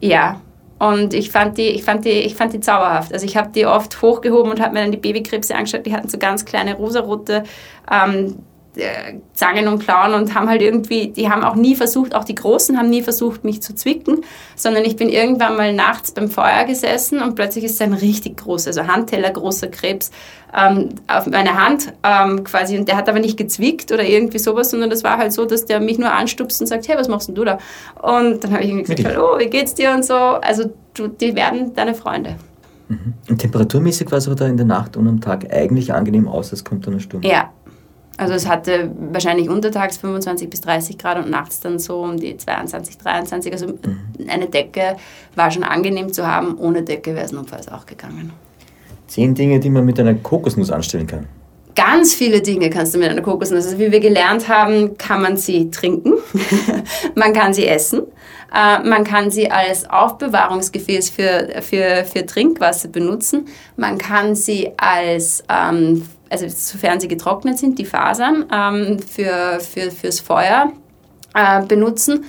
Ja. Und ich fand die, ich fand die, ich fand die zauberhaft. Also ich habe die oft hochgehoben und habe mir dann die Babykrebse angeschaut. Die hatten so ganz kleine rosarote ähm, äh, Zangen und Klauen und haben halt irgendwie, die haben auch nie versucht, auch die Großen haben nie versucht, mich zu zwicken, sondern ich bin irgendwann mal nachts beim Feuer gesessen und plötzlich ist ein richtig großer, also Handteller großer Krebs ähm, auf meine Hand ähm, quasi und der hat aber nicht gezwickt oder irgendwie sowas, sondern das war halt so, dass der mich nur anstupst und sagt, hey, was machst denn du da? Und dann habe ich irgendwie gesagt, hallo, wie geht's dir und so. Also du, die werden deine Freunde. Und temperaturmäßig war es aber da in der Nacht und am Tag eigentlich angenehm aus, es kommt dann eine Stunde. Ja. Also es hatte wahrscheinlich untertags 25 bis 30 Grad und nachts dann so um die 22, 23. Also eine Decke war schon angenehm zu haben. Ohne Decke wäre es notfalls auch gegangen. Zehn Dinge, die man mit einer Kokosnuss anstellen kann. Ganz viele Dinge kannst du mit einer Kokosnuss. Also wie wir gelernt haben, kann man sie trinken, [laughs] man kann sie essen, äh, man kann sie als Aufbewahrungsgefäß für, für, für Trinkwasser benutzen, man kann sie als, ähm, also sofern sie getrocknet sind, die Fasern, ähm, für, für, fürs Feuer äh, benutzen.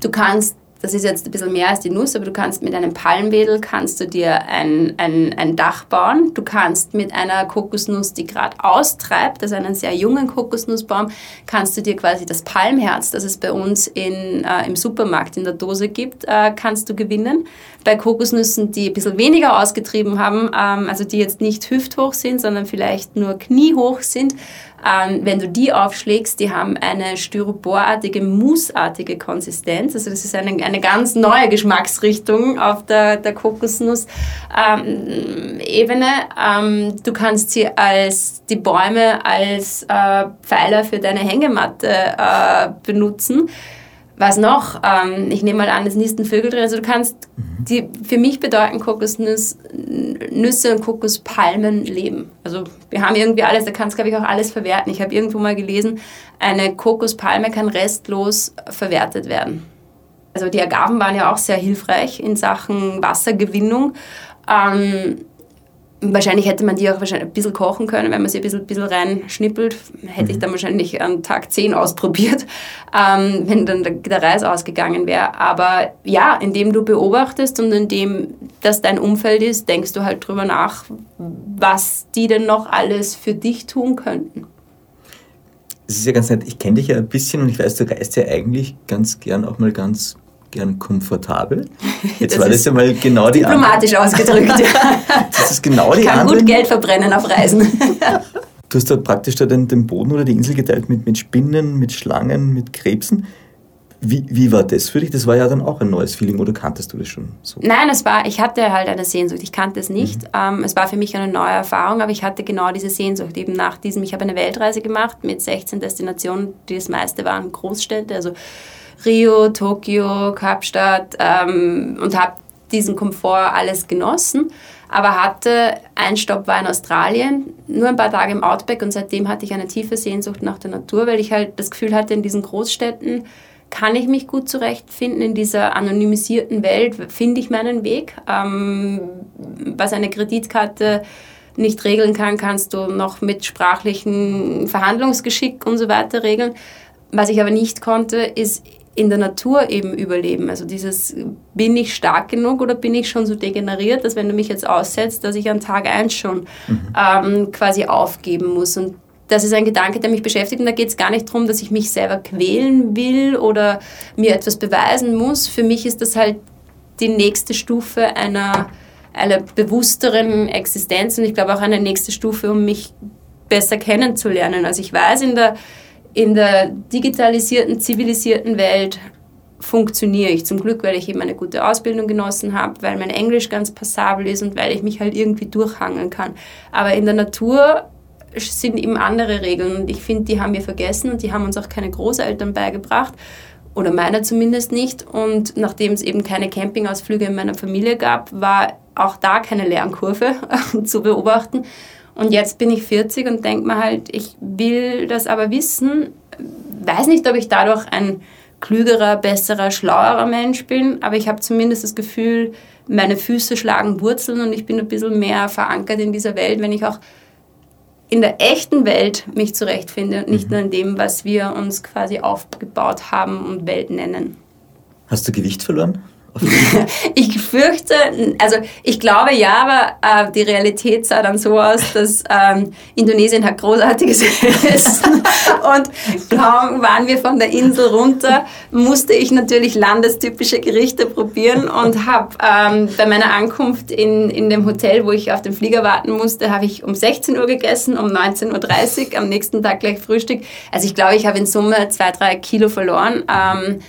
Du kannst das ist jetzt ein bisschen mehr als die Nuss, aber du kannst mit einem Palmwedel kannst du dir ein, ein, ein Dach bauen. Du kannst mit einer Kokosnuss, die gerade austreibt, also einen sehr jungen Kokosnussbaum, kannst du dir quasi das Palmherz, das es bei uns in, äh, im Supermarkt in der Dose gibt, äh, kannst du gewinnen. Bei Kokosnüssen, die ein bisschen weniger ausgetrieben haben, ähm, also die jetzt nicht hüfthoch sind, sondern vielleicht nur kniehoch sind, ähm, wenn du die aufschlägst, die haben eine styroporartige, mousseartige Konsistenz. Also das ist eine, eine ganz neue Geschmacksrichtung auf der, der Kokosnuss-Ebene. Ähm, du kannst sie als die Bäume als äh, Pfeiler für deine Hängematte äh, benutzen. Was noch? Ähm, ich nehme mal an, es nisten Vögel drin. Also du kannst, mhm. die, für mich bedeuten Kokosnüsse und Kokospalmen leben. Also wir haben irgendwie alles, da kannst glaube ich auch alles verwerten. Ich habe irgendwo mal gelesen, eine Kokospalme kann restlos verwertet werden. Also die Agaven waren ja auch sehr hilfreich in Sachen Wassergewinnung. Ähm, Wahrscheinlich hätte man die auch wahrscheinlich ein bisschen kochen können, wenn man sie ein bisschen, bisschen reinschnippelt. Hätte mhm. ich dann wahrscheinlich an Tag 10 ausprobiert, [laughs] ähm, wenn dann der, der Reis ausgegangen wäre. Aber ja, indem du beobachtest und indem das dein Umfeld ist, denkst du halt drüber nach, was die denn noch alles für dich tun könnten. Das ist ja ganz nett. Ich kenne dich ja ein bisschen und ich weiß, du reist ja eigentlich ganz gern auch mal ganz gern komfortabel. [laughs] Jetzt das war das ja mal genau die Diplomatisch ausgedrückt, ja. [laughs] Das ist genau die Kann andere. gut Geld verbrennen auf Reisen. [laughs] Du hast da praktisch da den, den Boden oder die Insel geteilt mit, mit Spinnen, mit Schlangen, mit Krebsen. Wie, wie war das für dich? Das war ja dann auch ein neues Feeling oder kanntest du das schon so? Nein, es war, ich hatte halt eine Sehnsucht. Ich kannte es nicht. Mhm. Ähm, es war für mich eine neue Erfahrung, aber ich hatte genau diese Sehnsucht. Eben nach diesem, ich habe eine Weltreise gemacht mit 16 Destinationen, die das meiste waren Großstädte, also Rio, Tokio, Kapstadt ähm, und habe diesen Komfort alles genossen, aber hatte ein Stopp war in Australien, nur ein paar Tage im Outback und seitdem hatte ich eine tiefe Sehnsucht nach der Natur, weil ich halt das Gefühl hatte, in diesen Großstädten kann ich mich gut zurechtfinden, in dieser anonymisierten Welt finde ich meinen Weg. Ähm, was eine Kreditkarte nicht regeln kann, kannst du noch mit sprachlichen Verhandlungsgeschick und so weiter regeln. Was ich aber nicht konnte, ist in der Natur eben überleben. Also dieses, bin ich stark genug oder bin ich schon so degeneriert, dass wenn du mich jetzt aussetzt, dass ich an Tag 1 schon mhm. ähm, quasi aufgeben muss. Und das ist ein Gedanke, der mich beschäftigt. Und da geht es gar nicht darum, dass ich mich selber quälen will oder mir etwas beweisen muss. Für mich ist das halt die nächste Stufe einer, einer bewussteren Existenz und ich glaube auch eine nächste Stufe, um mich besser kennenzulernen. Also ich weiß in der in der digitalisierten, zivilisierten Welt funktioniere ich. Zum Glück, weil ich eben eine gute Ausbildung genossen habe, weil mein Englisch ganz passabel ist und weil ich mich halt irgendwie durchhangeln kann. Aber in der Natur sind eben andere Regeln und ich finde, die haben wir vergessen und die haben uns auch keine Großeltern beigebracht oder meiner zumindest nicht. Und nachdem es eben keine Campingausflüge in meiner Familie gab, war auch da keine Lernkurve [laughs] zu beobachten. Und jetzt bin ich 40 und denke mir halt, ich will das aber wissen. Weiß nicht, ob ich dadurch ein klügerer, besserer, schlauerer Mensch bin, aber ich habe zumindest das Gefühl, meine Füße schlagen Wurzeln und ich bin ein bisschen mehr verankert in dieser Welt, wenn ich auch in der echten Welt mich zurechtfinde und nicht mhm. nur in dem, was wir uns quasi aufgebaut haben und Welt nennen. Hast du Gewicht verloren? [laughs] ich fürchte, also ich glaube ja, aber äh, die Realität sah dann so aus, dass ähm, Indonesien hat großartiges [laughs] Essen und kaum waren wir von der Insel runter, musste ich natürlich landestypische Gerichte probieren und habe ähm, bei meiner Ankunft in, in dem Hotel, wo ich auf den Flieger warten musste, habe ich um 16 Uhr gegessen, um 19.30 Uhr, am nächsten Tag gleich Frühstück. Also ich glaube, ich habe in Summe zwei, drei Kilo verloren. Ähm,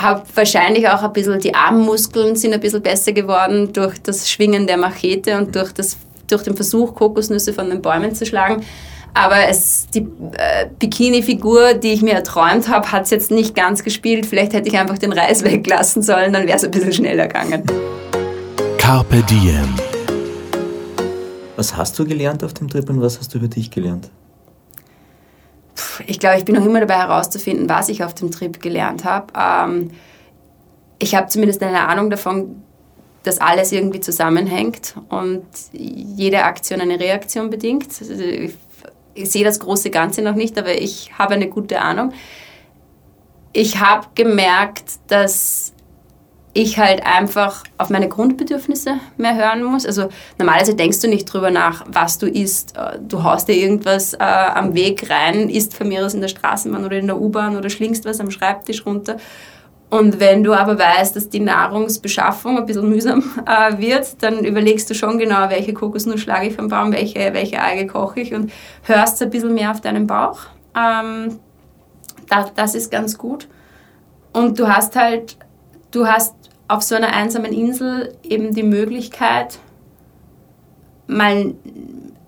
habe wahrscheinlich auch ein bisschen, die Armmuskeln sind ein bisschen besser geworden durch das Schwingen der Machete und durch, das, durch den Versuch, Kokosnüsse von den Bäumen zu schlagen. Aber es, die äh, Bikini-Figur, die ich mir erträumt habe, hat es jetzt nicht ganz gespielt. Vielleicht hätte ich einfach den Reis [laughs] weglassen sollen, dann wäre es ein bisschen schneller gegangen. Carpe Diem. Was hast du gelernt auf dem Trip und was hast du über dich gelernt? Ich glaube, ich bin noch immer dabei herauszufinden, was ich auf dem Trip gelernt habe. Ähm, ich habe zumindest eine Ahnung davon, dass alles irgendwie zusammenhängt und jede Aktion eine Reaktion bedingt. Also ich, ich sehe das große Ganze noch nicht, aber ich habe eine gute Ahnung. Ich habe gemerkt, dass ich halt einfach auf meine Grundbedürfnisse mehr hören muss. Also normalerweise denkst du nicht drüber nach, was du isst. Äh, du haust dir irgendwas äh, am Weg rein, isst von mir aus in der Straßenbahn oder in der U-Bahn oder schlingst was am Schreibtisch runter. Und wenn du aber weißt, dass die Nahrungsbeschaffung ein bisschen mühsam äh, wird, dann überlegst du schon genau, welche Kokosnuss schlage ich vom Baum, welche, welche Alge koche ich und hörst ein bisschen mehr auf deinen Bauch. Ähm, das, das ist ganz gut. Und du hast halt du hast auf so einer einsamen Insel eben die Möglichkeit, mal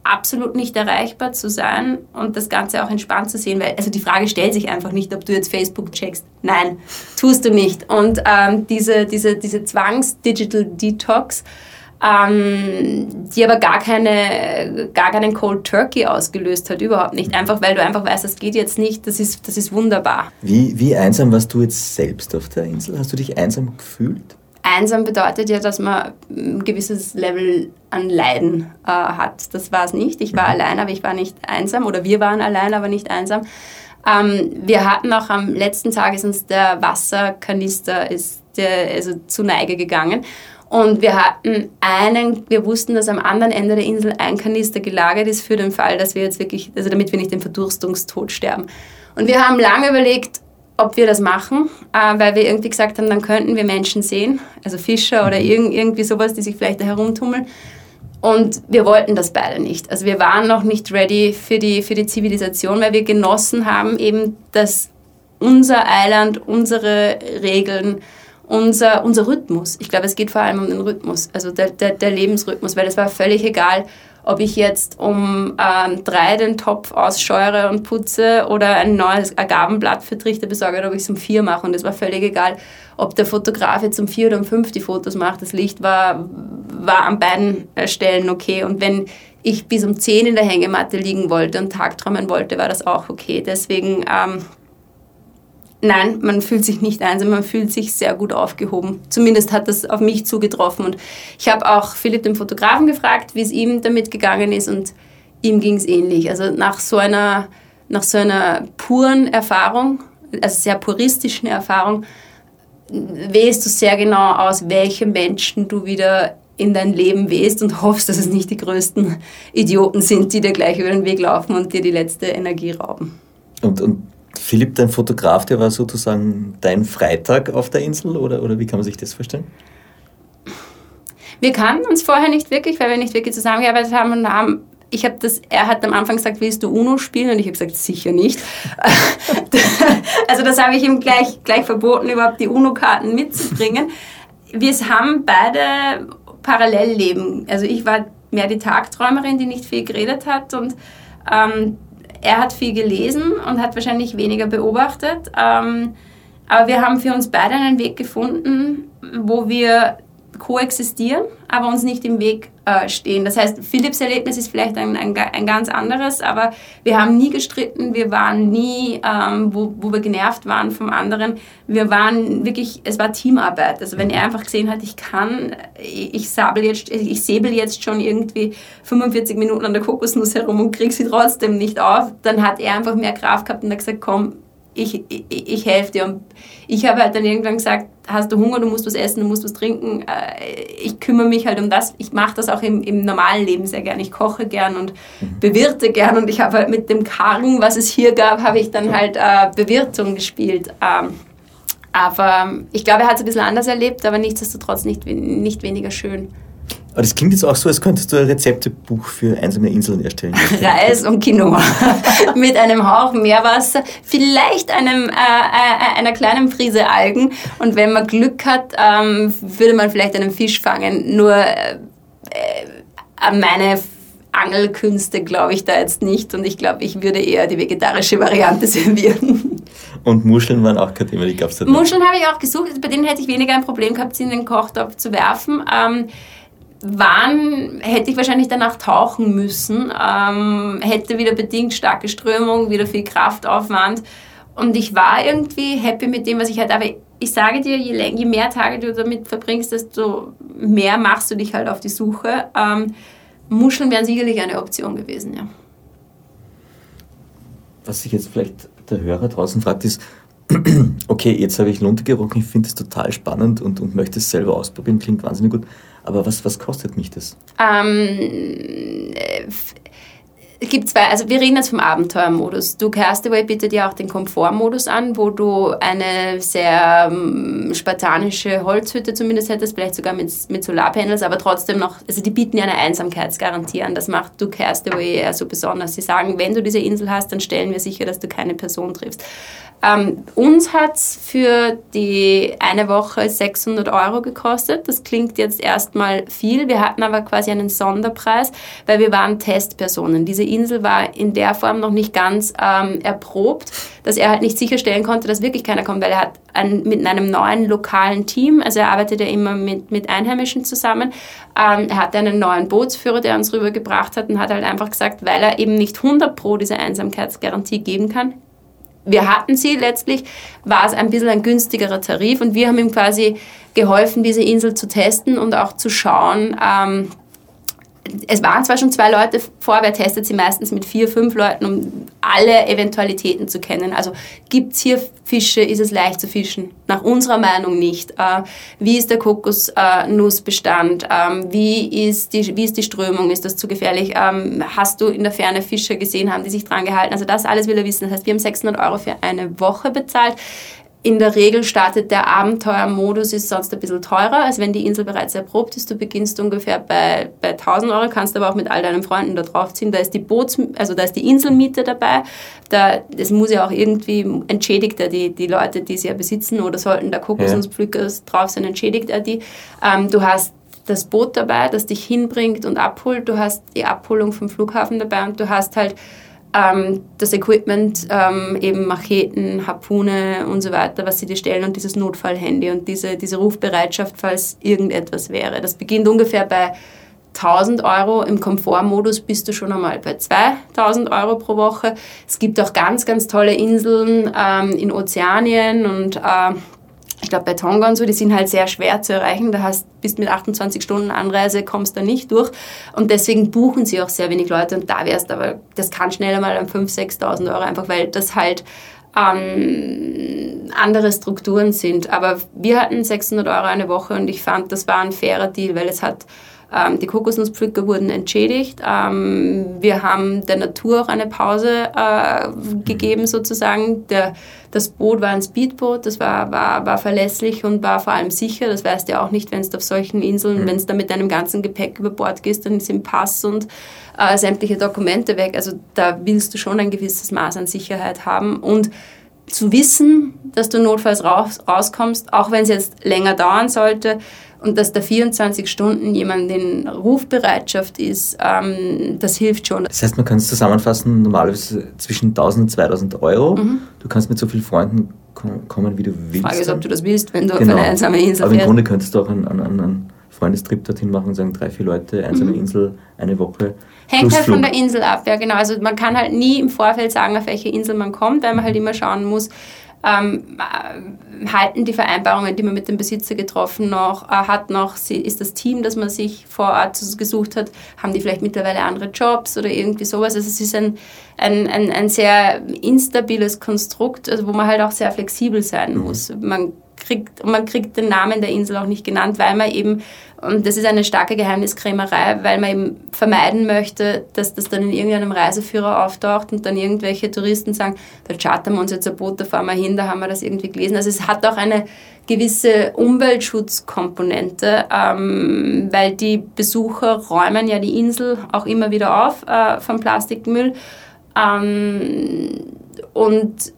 absolut nicht erreichbar zu sein und das Ganze auch entspannt zu sehen, weil also die Frage stellt sich einfach nicht, ob du jetzt Facebook checkst. Nein, tust du nicht. Und ähm, diese, diese, diese Zwangs-Digital-Detox, ähm, die aber gar, keine, gar keinen Cold Turkey ausgelöst hat, überhaupt nicht. Einfach weil du einfach weißt, das geht jetzt nicht, das ist, das ist wunderbar. Wie, wie einsam warst du jetzt selbst auf der Insel? Hast du dich einsam gefühlt? Einsam bedeutet ja, dass man ein gewisses Level an Leiden äh, hat. Das war es nicht. Ich war mhm. allein, aber ich war nicht einsam. Oder wir waren allein, aber nicht einsam. Ähm, wir hatten auch am letzten Tag ist uns der Wasserkanister ist der, also zu Neige gegangen. Und wir hatten einen, wir wussten, dass am anderen Ende der Insel ein Kanister gelagert ist für den Fall, dass wir jetzt wirklich, also damit wir nicht den Verdurstungstod sterben. Und wir haben lange überlegt, ob wir das machen, äh, weil wir irgendwie gesagt haben, dann könnten wir Menschen sehen, also Fischer oder mhm. irg irgendwie sowas, die sich vielleicht da herumtummeln. Und wir wollten das beide nicht. Also wir waren noch nicht ready für die, für die Zivilisation, weil wir genossen haben eben, dass unser Eiland, unsere Regeln, unser, unser Rhythmus, ich glaube, es geht vor allem um den Rhythmus, also der, der, der Lebensrhythmus, weil es war völlig egal, ob ich jetzt um ähm, drei den Topf ausscheure und putze oder ein neues Agavenblatt für Trichter besorge oder ob ich es um vier mache. Und es war völlig egal, ob der Fotograf jetzt um vier oder um fünf die Fotos macht. Das Licht war, war an beiden äh, Stellen okay. Und wenn ich bis um zehn in der Hängematte liegen wollte und tagträumen wollte, war das auch okay. Deswegen... Ähm, Nein, man fühlt sich nicht einsam, man fühlt sich sehr gut aufgehoben. Zumindest hat das auf mich zugetroffen. Und ich habe auch Philipp, den Fotografen, gefragt, wie es ihm damit gegangen ist und ihm ging es ähnlich. Also nach so, einer, nach so einer puren Erfahrung, also sehr puristischen Erfahrung, wählst du sehr genau aus, welche Menschen du wieder in dein Leben wählst und hoffst, dass es nicht die größten Idioten sind, die dir gleich über den Weg laufen und dir die letzte Energie rauben. Und, und Philipp, dein Fotograf, der war sozusagen dein Freitag auf der Insel oder, oder wie kann man sich das vorstellen? Wir kannten uns vorher nicht wirklich, weil wir nicht wirklich zusammengearbeitet haben und haben ich habe das, er hat am Anfang gesagt, willst du UNO spielen? Und ich habe gesagt, sicher nicht. [laughs] also das habe ich ihm gleich, gleich verboten, überhaupt die UNO-Karten mitzubringen. Wir haben beide Parallellleben. Also ich war mehr die Tagträumerin, die nicht viel geredet hat und ähm, er hat viel gelesen und hat wahrscheinlich weniger beobachtet. Ähm, aber wir haben für uns beide einen Weg gefunden, wo wir koexistieren, aber uns nicht im Weg äh, stehen. Das heißt, Philipps Erlebnis ist vielleicht ein, ein, ein, ganz anderes, aber wir haben nie gestritten, wir waren nie, ähm, wo, wo wir genervt waren vom anderen. Wir waren wirklich, es war Teamarbeit. Also wenn er einfach gesehen hat, ich kann, ich sabel jetzt, ich säbel jetzt schon irgendwie 45 Minuten an der Kokosnuss herum und krieg sie trotzdem nicht auf, dann hat er einfach mehr Kraft gehabt und hat gesagt, komm, ich, ich, ich helfe dir. Und ich habe halt dann irgendwann gesagt, hast du Hunger, du musst was essen, du musst was trinken. Äh, ich kümmere mich halt um das. Ich mache das auch im, im normalen Leben sehr gern. Ich koche gern und mhm. bewirte gern. Und ich habe halt mit dem Karren, was es hier gab, habe ich dann halt äh, Bewirtung gespielt. Ähm, aber ich glaube, er hat es ein bisschen anders erlebt, aber nichtsdestotrotz nicht, nicht weniger schön. Aber das klingt jetzt auch so, als könntest du ein Rezeptebuch für einsame Inseln erstellen. [laughs] Reis und Quinoa [laughs] mit einem Hauch Meerwasser, vielleicht einem, äh, äh, einer kleinen Prise Algen und wenn man Glück hat, ähm, würde man vielleicht einen Fisch fangen. Nur äh, an meine Angelkünste glaube ich da jetzt nicht und ich glaube, ich würde eher die vegetarische Variante [laughs] servieren. Und Muscheln waren auch kein Thema, die gab es da Muscheln habe ich auch gesucht, bei denen hätte ich weniger ein Problem gehabt, sie in den Kochtopf zu werfen. Ähm, wann hätte ich wahrscheinlich danach tauchen müssen, ähm, hätte wieder bedingt starke Strömung, wieder viel Kraftaufwand. Und ich war irgendwie happy mit dem, was ich hatte. Aber ich sage dir, je, je mehr Tage du damit verbringst, desto mehr machst du dich halt auf die Suche. Ähm, Muscheln wären sicherlich eine Option gewesen, ja. Was sich jetzt vielleicht der Hörer draußen fragt, ist, [clears throat] okay, jetzt habe ich Lunte gerochen, ich finde es total spannend und, und möchte es selber ausprobieren, klingt wahnsinnig gut. Aber was, was kostet mich das? Ähm, es gibt zwei, also wir reden jetzt vom Abenteuermodus. Du Castaway bietet ja auch den Komfortmodus an, wo du eine sehr ähm, spartanische Holzhütte zumindest hättest, vielleicht sogar mit, mit Solarpanels, aber trotzdem noch, also die bieten ja eine Einsamkeitsgarantie an. Das macht Du Castaway eher so besonders. Sie sagen, wenn du diese Insel hast, dann stellen wir sicher, dass du keine Person triffst. Ähm, uns hat es für die eine Woche 600 Euro gekostet. Das klingt jetzt erstmal viel. Wir hatten aber quasi einen Sonderpreis, weil wir waren Testpersonen. Diese Insel war in der Form noch nicht ganz ähm, erprobt, dass er halt nicht sicherstellen konnte, dass wirklich keiner kommt, weil er hat ein, mit einem neuen lokalen Team, also er arbeitet ja immer mit, mit Einheimischen zusammen, ähm, er hatte einen neuen Bootsführer, der uns rübergebracht hat und hat halt einfach gesagt, weil er eben nicht 100 pro diese Einsamkeitsgarantie geben kann, wir hatten sie letztlich, war es ein bisschen ein günstigerer Tarif und wir haben ihm quasi geholfen, diese Insel zu testen und auch zu schauen, ähm, es waren zwar schon zwei Leute vor, wer testet sie meistens mit vier, fünf Leuten, um alle Eventualitäten zu kennen. Also gibt es hier Fische, ist es leicht zu fischen? Nach unserer Meinung nicht. Äh, wie ist der Kokosnussbestand? Ähm, wie, ist die, wie ist die Strömung? Ist das zu gefährlich? Ähm, hast du in der Ferne Fische gesehen? Haben die sich dran gehalten? Also das alles will er wissen. Das heißt, wir haben 600 Euro für eine Woche bezahlt. In der Regel startet der Abenteuermodus, ist sonst ein bisschen teurer, als wenn die Insel bereits erprobt ist. Du beginnst ungefähr bei, bei 1000 Euro, kannst aber auch mit all deinen Freunden da draufziehen. Da ist die Boots, also da ist die Inselmiete dabei. Da, das muss ja auch irgendwie, entschädigt er die, die Leute, die sie ja besitzen oder sollten da Kokosnusspflücker ja. drauf sein, entschädigt er die. Ähm, du hast das Boot dabei, das dich hinbringt und abholt. Du hast die Abholung vom Flughafen dabei und du hast halt ähm, das Equipment, ähm, eben Macheten, Harpune und so weiter, was sie dir stellen und dieses Notfallhandy und diese, diese Rufbereitschaft, falls irgendetwas wäre. Das beginnt ungefähr bei 1000 Euro. Im Komfortmodus bist du schon einmal bei 2000 Euro pro Woche. Es gibt auch ganz, ganz tolle Inseln ähm, in Ozeanien und äh, ich glaube bei Tonga und so, die sind halt sehr schwer zu erreichen. Da hast bist mit 28 Stunden Anreise, kommst da nicht durch. Und deswegen buchen sie auch sehr wenig Leute. Und da wärst aber, das kann schneller mal an 5.000, 6.000 Euro, einfach weil das halt ähm, andere Strukturen sind. Aber wir hatten 600 Euro eine Woche und ich fand, das war ein fairer Deal, weil es hat ähm, die Kokosnusspflücker wurden entschädigt. Ähm, wir haben der Natur auch eine Pause äh, gegeben sozusagen. Der, das Boot war ein Speedboot, das war, war, war verlässlich und war vor allem sicher. Das weißt du ja auch nicht, wenn es auf solchen Inseln, mhm. wenn es da mit deinem ganzen Gepäck über Bord gehst, dann sind Pass und äh, sämtliche Dokumente weg. Also da willst du schon ein gewisses Maß an Sicherheit haben und zu wissen, dass du notfalls raus, rauskommst, auch wenn es jetzt länger dauern sollte, und dass da 24 Stunden jemand in Rufbereitschaft ist, ähm, das hilft schon. Das heißt, man kann es zusammenfassen, normalerweise zwischen 1000 und 2000 Euro. Mhm. Du kannst mit so vielen Freunden kommen, wie du willst. Frage ist, ob du das willst, wenn du genau. auf eine einsame Insel Aber im Grunde könntest du auch einen, einen, einen Freundestrip dorthin machen und sagen, drei, vier Leute, einsame mhm. Insel, eine Woche. Hängt halt von der Insel ab, ja genau. Also man kann halt nie im Vorfeld sagen, auf welche Insel man kommt, weil man halt immer schauen muss, ähm, äh, halten die Vereinbarungen, die man mit dem Besitzer getroffen noch, äh, hat noch, ist das Team, das man sich vor Ort gesucht hat, haben die vielleicht mittlerweile andere Jobs oder irgendwie sowas. Also es ist ein, ein, ein, ein sehr instabiles Konstrukt, also wo man halt auch sehr flexibel sein mhm. muss. Man kriegt, man kriegt den Namen der Insel auch nicht genannt, weil man eben, und das ist eine starke Geheimniskrämerei, weil man eben vermeiden möchte, dass das dann in irgendeinem Reiseführer auftaucht und dann irgendwelche Touristen sagen, da chartern wir uns jetzt ein Boot, da fahren wir hin, da haben wir das irgendwie gelesen. Also es hat auch eine gewisse Umweltschutzkomponente, ähm, weil die Besucher räumen ja die Insel auch immer wieder auf äh, vom Plastikmüll. Ähm, und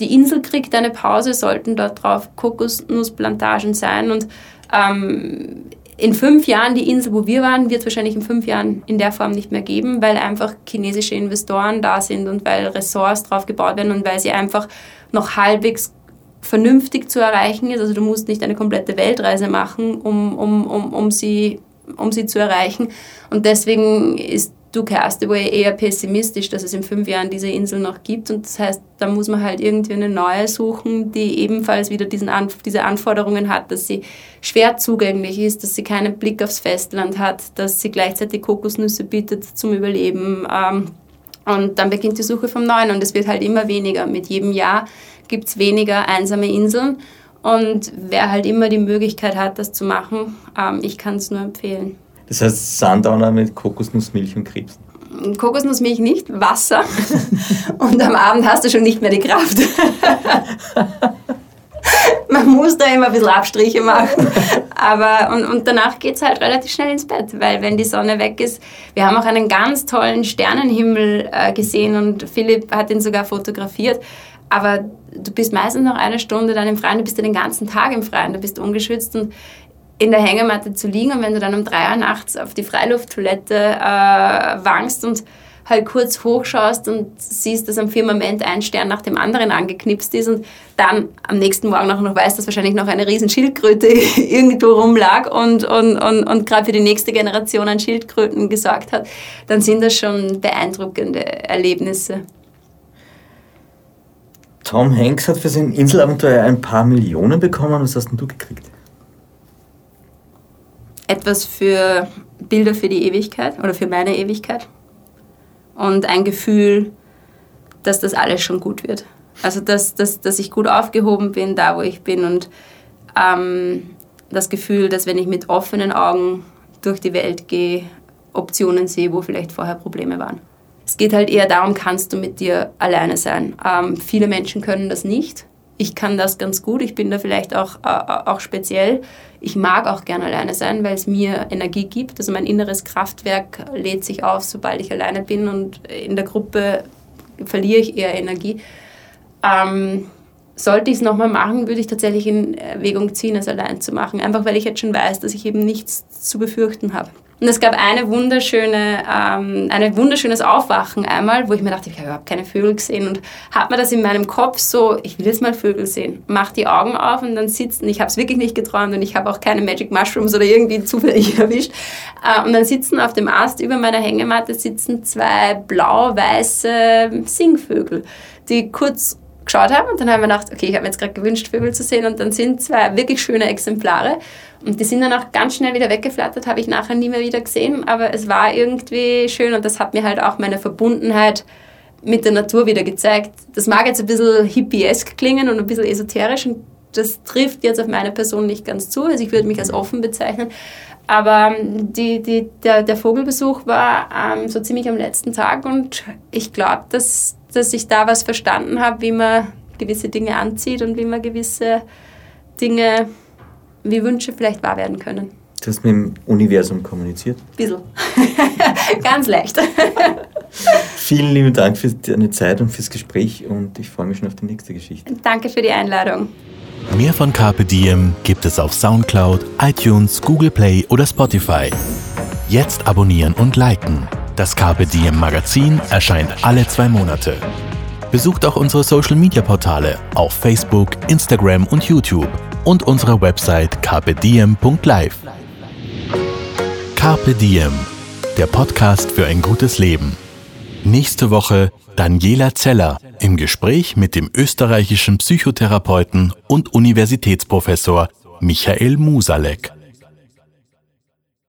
die Insel kriegt eine Pause, sollten dort drauf Kokosnussplantagen sein. Und ähm, in fünf Jahren, die Insel, wo wir waren, wird es wahrscheinlich in fünf Jahren in der Form nicht mehr geben, weil einfach chinesische Investoren da sind und weil Ressorts drauf gebaut werden und weil sie einfach noch halbwegs vernünftig zu erreichen ist. Also du musst nicht eine komplette Weltreise machen, um, um, um, um, sie, um sie zu erreichen. Und deswegen ist du Castaway eher pessimistisch, dass es in fünf Jahren diese Insel noch gibt. Und das heißt, da muss man halt irgendwie eine neue suchen, die ebenfalls wieder diesen Anf diese Anforderungen hat, dass sie schwer zugänglich ist, dass sie keinen Blick aufs Festland hat, dass sie gleichzeitig Kokosnüsse bietet zum Überleben. Ähm, und dann beginnt die Suche vom Neuen und es wird halt immer weniger. Mit jedem Jahr gibt es weniger einsame Inseln. Und wer halt immer die Möglichkeit hat, das zu machen, ähm, ich kann es nur empfehlen. Das heißt Sundowner mit Kokosnussmilch und Krebsen. Kokosnussmilch nicht, Wasser. und am Abend hast du schon nicht mehr die Kraft. Man muss da immer ein bisschen Abstriche machen. Aber, und, und danach geht es halt relativ schnell ins Bett, weil wenn die Sonne weg ist, wir haben auch einen ganz tollen Sternenhimmel äh, gesehen und Philipp hat ihn sogar fotografiert. Aber du bist meistens noch eine Stunde dann im Freien, du bist ja den ganzen Tag im Freien, du bist ungeschützt und in der Hängematte zu liegen und wenn du dann um drei Uhr nachts auf die Freilufttoilette äh, wankst und halt kurz hochschaust und siehst, dass am Firmament ein Stern nach dem anderen angeknipst ist und dann am nächsten Morgen auch noch weißt, dass wahrscheinlich noch eine riesen Schildkröte [laughs] irgendwo rumlag und, und, und, und gerade für die nächste Generation an Schildkröten gesorgt hat, dann sind das schon beeindruckende Erlebnisse. Tom Hanks hat für sein Inselabenteuer ein paar Millionen bekommen. Was hast denn du gekriegt? Etwas für Bilder für die Ewigkeit oder für meine Ewigkeit und ein Gefühl, dass das alles schon gut wird. Also, dass, dass, dass ich gut aufgehoben bin, da wo ich bin und ähm, das Gefühl, dass wenn ich mit offenen Augen durch die Welt gehe, Optionen sehe, wo vielleicht vorher Probleme waren. Es geht halt eher darum, kannst du mit dir alleine sein. Ähm, viele Menschen können das nicht. Ich kann das ganz gut. Ich bin da vielleicht auch, äh, auch speziell. Ich mag auch gerne alleine sein, weil es mir Energie gibt. Also mein inneres Kraftwerk lädt sich auf, sobald ich alleine bin und in der Gruppe verliere ich eher Energie. Ähm, sollte ich es nochmal machen, würde ich tatsächlich in Erwägung ziehen, es allein zu machen. Einfach weil ich jetzt schon weiß, dass ich eben nichts zu befürchten habe. Und es gab eine wunderschöne, ähm, ein wunderschönes Aufwachen einmal, wo ich mir dachte, ich habe überhaupt keine Vögel gesehen und habe mir das in meinem Kopf so, ich will jetzt mal Vögel sehen. Mach die Augen auf und dann sitzen, ich habe es wirklich nicht geträumt und ich habe auch keine Magic Mushrooms oder irgendwie zufällig [laughs] erwischt. Äh, und dann sitzen auf dem Ast über meiner Hängematte sitzen zwei blau-weiße Singvögel, die kurz geschaut haben und dann haben wir gedacht, okay, ich habe mir jetzt gerade gewünscht, Vögel zu sehen. Und dann sind zwei wirklich schöne Exemplare. Und die sind dann auch ganz schnell wieder weggeflattert, habe ich nachher nie mehr wieder gesehen, aber es war irgendwie schön und das hat mir halt auch meine Verbundenheit mit der Natur wieder gezeigt. Das mag jetzt ein bisschen hippiesk klingen und ein bisschen esoterisch und das trifft jetzt auf meine Person nicht ganz zu, also ich würde mich als offen bezeichnen, aber ähm, die, die, der, der Vogelbesuch war ähm, so ziemlich am letzten Tag und ich glaube, dass dass ich da was verstanden habe, wie man gewisse Dinge anzieht und wie man gewisse Dinge, wie Wünsche vielleicht wahr werden können. Du hast mit dem Universum kommuniziert? Bisschen. [laughs] Ganz leicht. [laughs] Vielen lieben Dank für deine Zeit und fürs Gespräch und ich freue mich schon auf die nächste Geschichte. Danke für die Einladung. Mehr von Carpe Diem gibt es auf Soundcloud, iTunes, Google Play oder Spotify. Jetzt abonnieren und liken. Das Carpe Diem Magazin erscheint alle zwei Monate. Besucht auch unsere Social Media Portale auf Facebook, Instagram und YouTube und unsere Website carpediem.live. Carpe Diem, der Podcast für ein gutes Leben. Nächste Woche Daniela Zeller im Gespräch mit dem österreichischen Psychotherapeuten und Universitätsprofessor Michael Musalek.